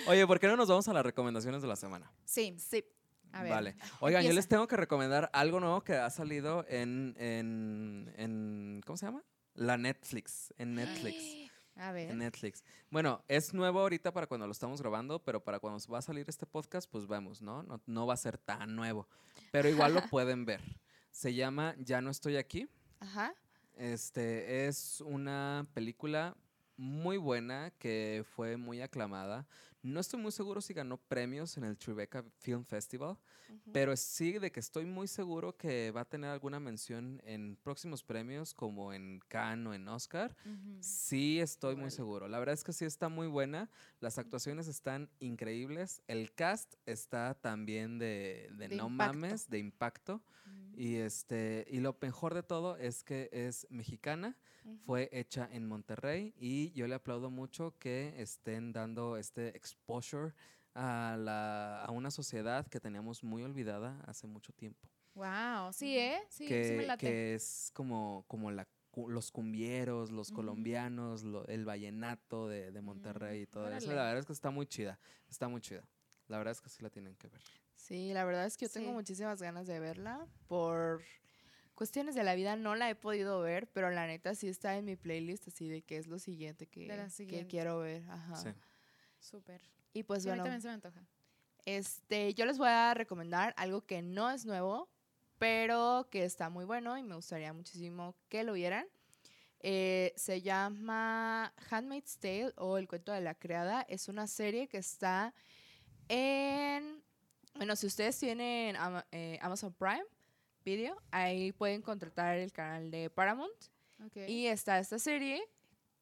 Oye, ¿por qué no nos vamos a las recomendaciones de la semana? Sí, sí. A ver. Vale. Oigan, yo les tengo que recomendar algo nuevo que ha salido en, en, en ¿cómo se llama? La Netflix, en Netflix. A ver. En Netflix. Bueno, es nuevo ahorita para cuando lo estamos grabando, pero para cuando va a salir este podcast, pues vamos, ¿no? No, no va a ser tan nuevo. Pero igual lo pueden ver. Se llama Ya no estoy aquí. Ajá. Este es una película muy buena que fue muy aclamada. No estoy muy seguro si ganó premios en el Tribeca Film Festival, pero sí de que estoy muy seguro que va a tener alguna mención en próximos premios como en Cannes o en Oscar. Ujú. Sí, estoy muy seguro. La verdad es que sí está muy buena. Las actuaciones están increíbles. El cast está también de, de De no impacto. mames, de impacto. Mm. Y este y lo mejor de todo es que es mexicana, Ujú. fue hecha en Monterrey y yo le aplaudo mucho que estén dando este exposure a, la, a una sociedad que teníamos muy olvidada hace mucho tiempo. Wow, sí, ¿eh? Sí, sí que, me late. que es como, como la, los cumbieros, los Mm. colombianos, lo- el vallenato de, de Monterrey y todo eso. órale. La verdad es que está muy chida, está muy chida. La verdad es que sí la tienen que ver. Sí, la verdad es que yo tengo Sí. muchísimas ganas de verla. Por cuestiones de la vida no la he podido ver, pero la neta sí está en mi playlist, así de que es lo siguiente que, quiero ver. Ajá. Sí. Súper. Y pues Sí, a mí bueno, también se me antoja. este, yo les voy a recomendar algo que no es nuevo, pero que está muy bueno y me gustaría muchísimo que lo vieran. Eh, se llama Handmaid's Tale o El cuento de la criada. Es una serie que está en... Bueno, si ustedes tienen Ama- eh, Amazon Prime Video, ahí pueden contratar el canal de Paramount. Ok. Y está esta serie.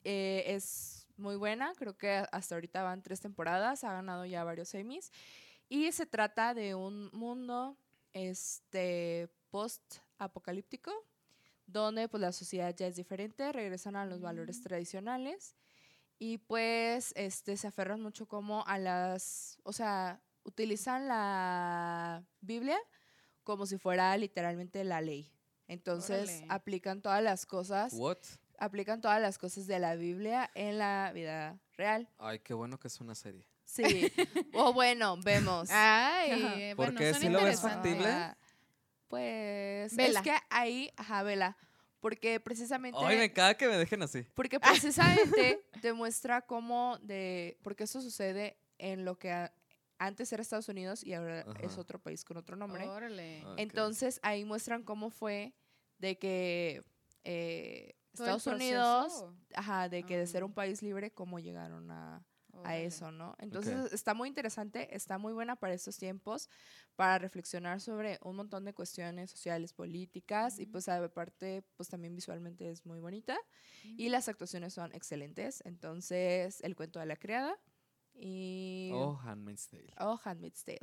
eh, es muy buena. Creo que hasta ahorita van tres temporadas. Ha ganado ya varios Emmys. Y se trata de un mundo este, post-apocalíptico. Donde pues la sociedad ya es diferente. Regresan a los valores Mm. tradicionales. Y pues este, se aferran mucho como a las... O sea, utilizan la Biblia como si fuera literalmente la ley. Entonces Órale. aplican todas las cosas What? aplican todas las cosas de la Biblia en la vida real. Ay, qué bueno que es una serie. Sí. o bueno, vemos. Ay, eh, bueno, Porque suena si lo ves interesante. factible. Ah, Pues Vela. es que ahí, ajá, vela, porque precisamente Ay, me caga que me dejen así. porque precisamente demuestra cómo de porque eso sucede en lo que a- antes era Estados Unidos y ahora es Ajá. otro país con otro nombre. Órale. Ah, ok. Entonces ahí muestran cómo fue de que eh, Estados Unidos. Ajá, de que de ser Ah. un país libre, cómo llegaron a, a eso, ¿no? Entonces está muy interesante, está muy buena para estos tiempos, para reflexionar sobre un montón de cuestiones sociales, políticas, y Ujú. pues aparte, pues también visualmente es muy bonita, y las actuaciones son excelentes. Entonces, El cuento de la criada y... Oh, Handmaid's Tale. Oh, Handmaid's Tale.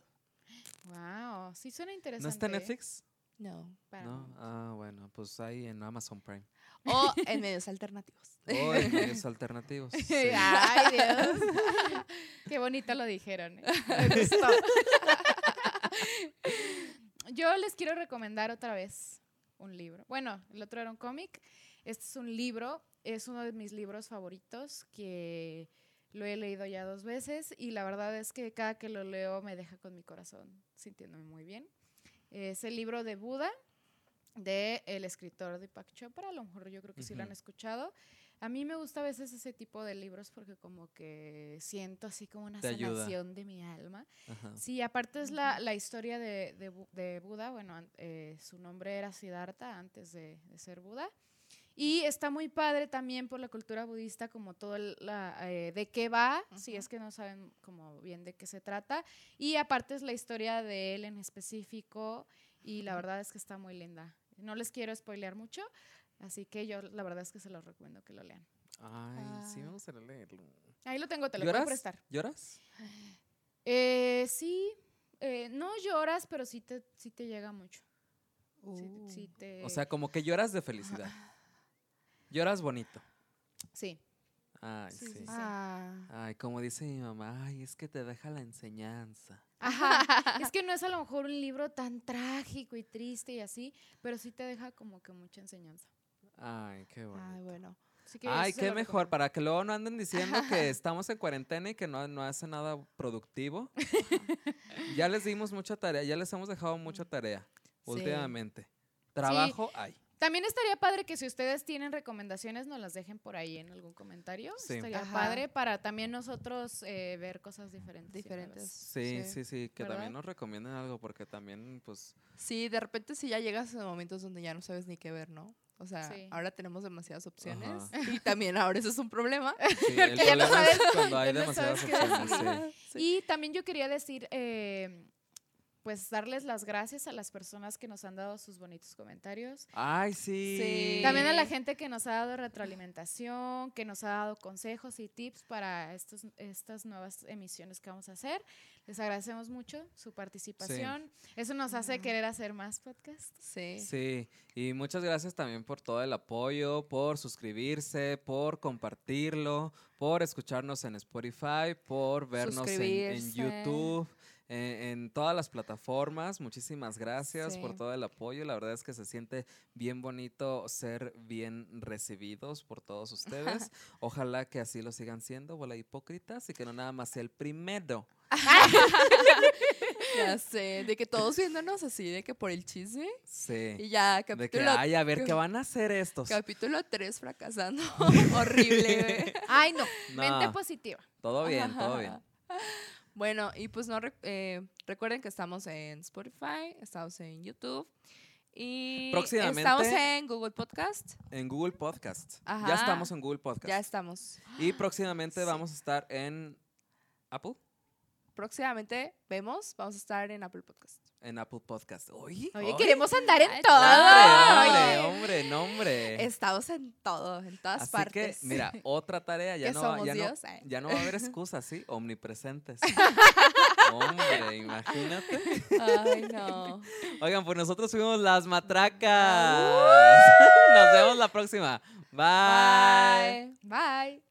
Wow, sí suena interesante. ¿No está en ¿eh? Netflix? No. Para No. Ah, bueno, pues ahí en Amazon Prime. O en medios alternativos. Oh, en medios alternativos. sí. Ay, Dios. Qué bonito lo dijeron. ¿eh? Me gustó. Yo les quiero recomendar otra vez un libro. Bueno, el otro era un cómic. Este es un libro. Es uno de mis libros favoritos que lo he leído ya dos veces y la verdad es que cada que lo leo me deja con mi corazón sintiéndome muy bien. Es el libro de Buda de el escritor Deepak Chopra. A lo mejor yo creo que sí lo han escuchado. A mí me gusta a veces ese tipo de libros porque como que siento así como una Te ayuda. sanación de mi alma. Ajá. Sí, aparte es la, la historia de, de de Buda. Bueno, eh, su nombre era Siddhartha antes de, de ser Buda. Y está muy padre también por la cultura budista, como todo el- la, eh, de qué va, si es que no saben como bien de qué se trata. Y aparte es la historia de él en específico y la verdad es que está muy linda. No les quiero spoilear mucho, así que yo la verdad es que se los recomiendo que lo lean. Ay, sí me Ah. gustaría leerlo. Ahí lo tengo, te lo puedo prestar. ¿Lloras? Eh, sí, eh, no lloras, pero sí te, sí te llega mucho. Sí, Uh. sí te... O sea, como que lloras de felicidad. Lloras bonito. sí. Ay, Sí, sí. sí, sí. Ah. Ay, como dice mi mamá, ay, es que te deja la enseñanza. Ajá. es que no es a lo mejor un libro tan trágico y triste y así, pero sí te deja como que mucha enseñanza. Ay, qué bueno. Ay, bueno. Así que Ay, qué mejor, recomiendo. para que luego no anden diciendo que estamos en cuarentena y que no, no hace nada productivo. ya les dimos mucha tarea, ya les hemos dejado mucha tarea Sí. últimamente. Trabajo hay. También estaría padre que si ustedes tienen recomendaciones nos las dejen por ahí en algún comentario. Sí. Estaría Ajá. padre para también nosotros eh, ver cosas diferentes. Diferentes. Sí, Sí. sí, sí, que ¿Verdad? también nos recomienden algo porque también, pues, Sí, de repente sí ya llegas a momentos donde ya no sabes ni qué ver, ¿no? O sea, Sí. ahora tenemos demasiadas opciones. Ajá. Y también ahora eso es un problema. Sí, el ya no problema es sabes- cuando hay no demasiadas opciones. sí. Sí. Y también yo quería decir, eh, pues darles las gracias a las personas que nos han dado sus bonitos comentarios. Ay, sí. Sí. También a la gente que nos ha dado retroalimentación, que nos ha dado consejos y tips para estos, estas nuevas emisiones que vamos a hacer. Les agradecemos mucho su participación. Eso nos hace querer hacer más podcasts. Sí. Sí, y muchas gracias también por todo el apoyo, por suscribirse, por compartirlo, por escucharnos en Spotify, por vernos en, en. YouTube, en, en todas las plataformas. Muchísimas gracias por todo el apoyo. La verdad es que se siente bien bonito ser bien recibidos por todos ustedes. Ojalá que así lo sigan siendo, bola hipócritas, y que no nada más sea el primero. Ya sé, de que todos viéndonos así, de que por el chisme. Sí. Y ya, De que, capítulo, ay, a ver, ¿qué van a hacer estos? capítulo 3 fracasando. Horrible. Ay, no, mente positiva. Todo bien, todo bien. Bueno, y pues no eh, recuerden que estamos en Spotify, estamos en YouTube y Próximamente- estamos en Google Podcast. En Google Podcast. Ajá. Ya estamos en Google Podcast. Ya estamos. Y próximamente Sí. vamos a estar en Apple. Próximamente vemos, vamos a estar en Apple Podcast. En Apple Podcast. Oye, queremos andar en todo. Hombre, hombre, hombre, no, hombre. Estamos en todo, en todas Así partes. que, mira, otra tarea. Ya, no, somos ya, no, eh. ya no va a haber excusas, ¿sí? Omnipresentes. hombre, imagínate. Ay, no. Oigan, pues nosotros fuimos las matracas. Nos vemos la próxima. Bye. Bye. Bye.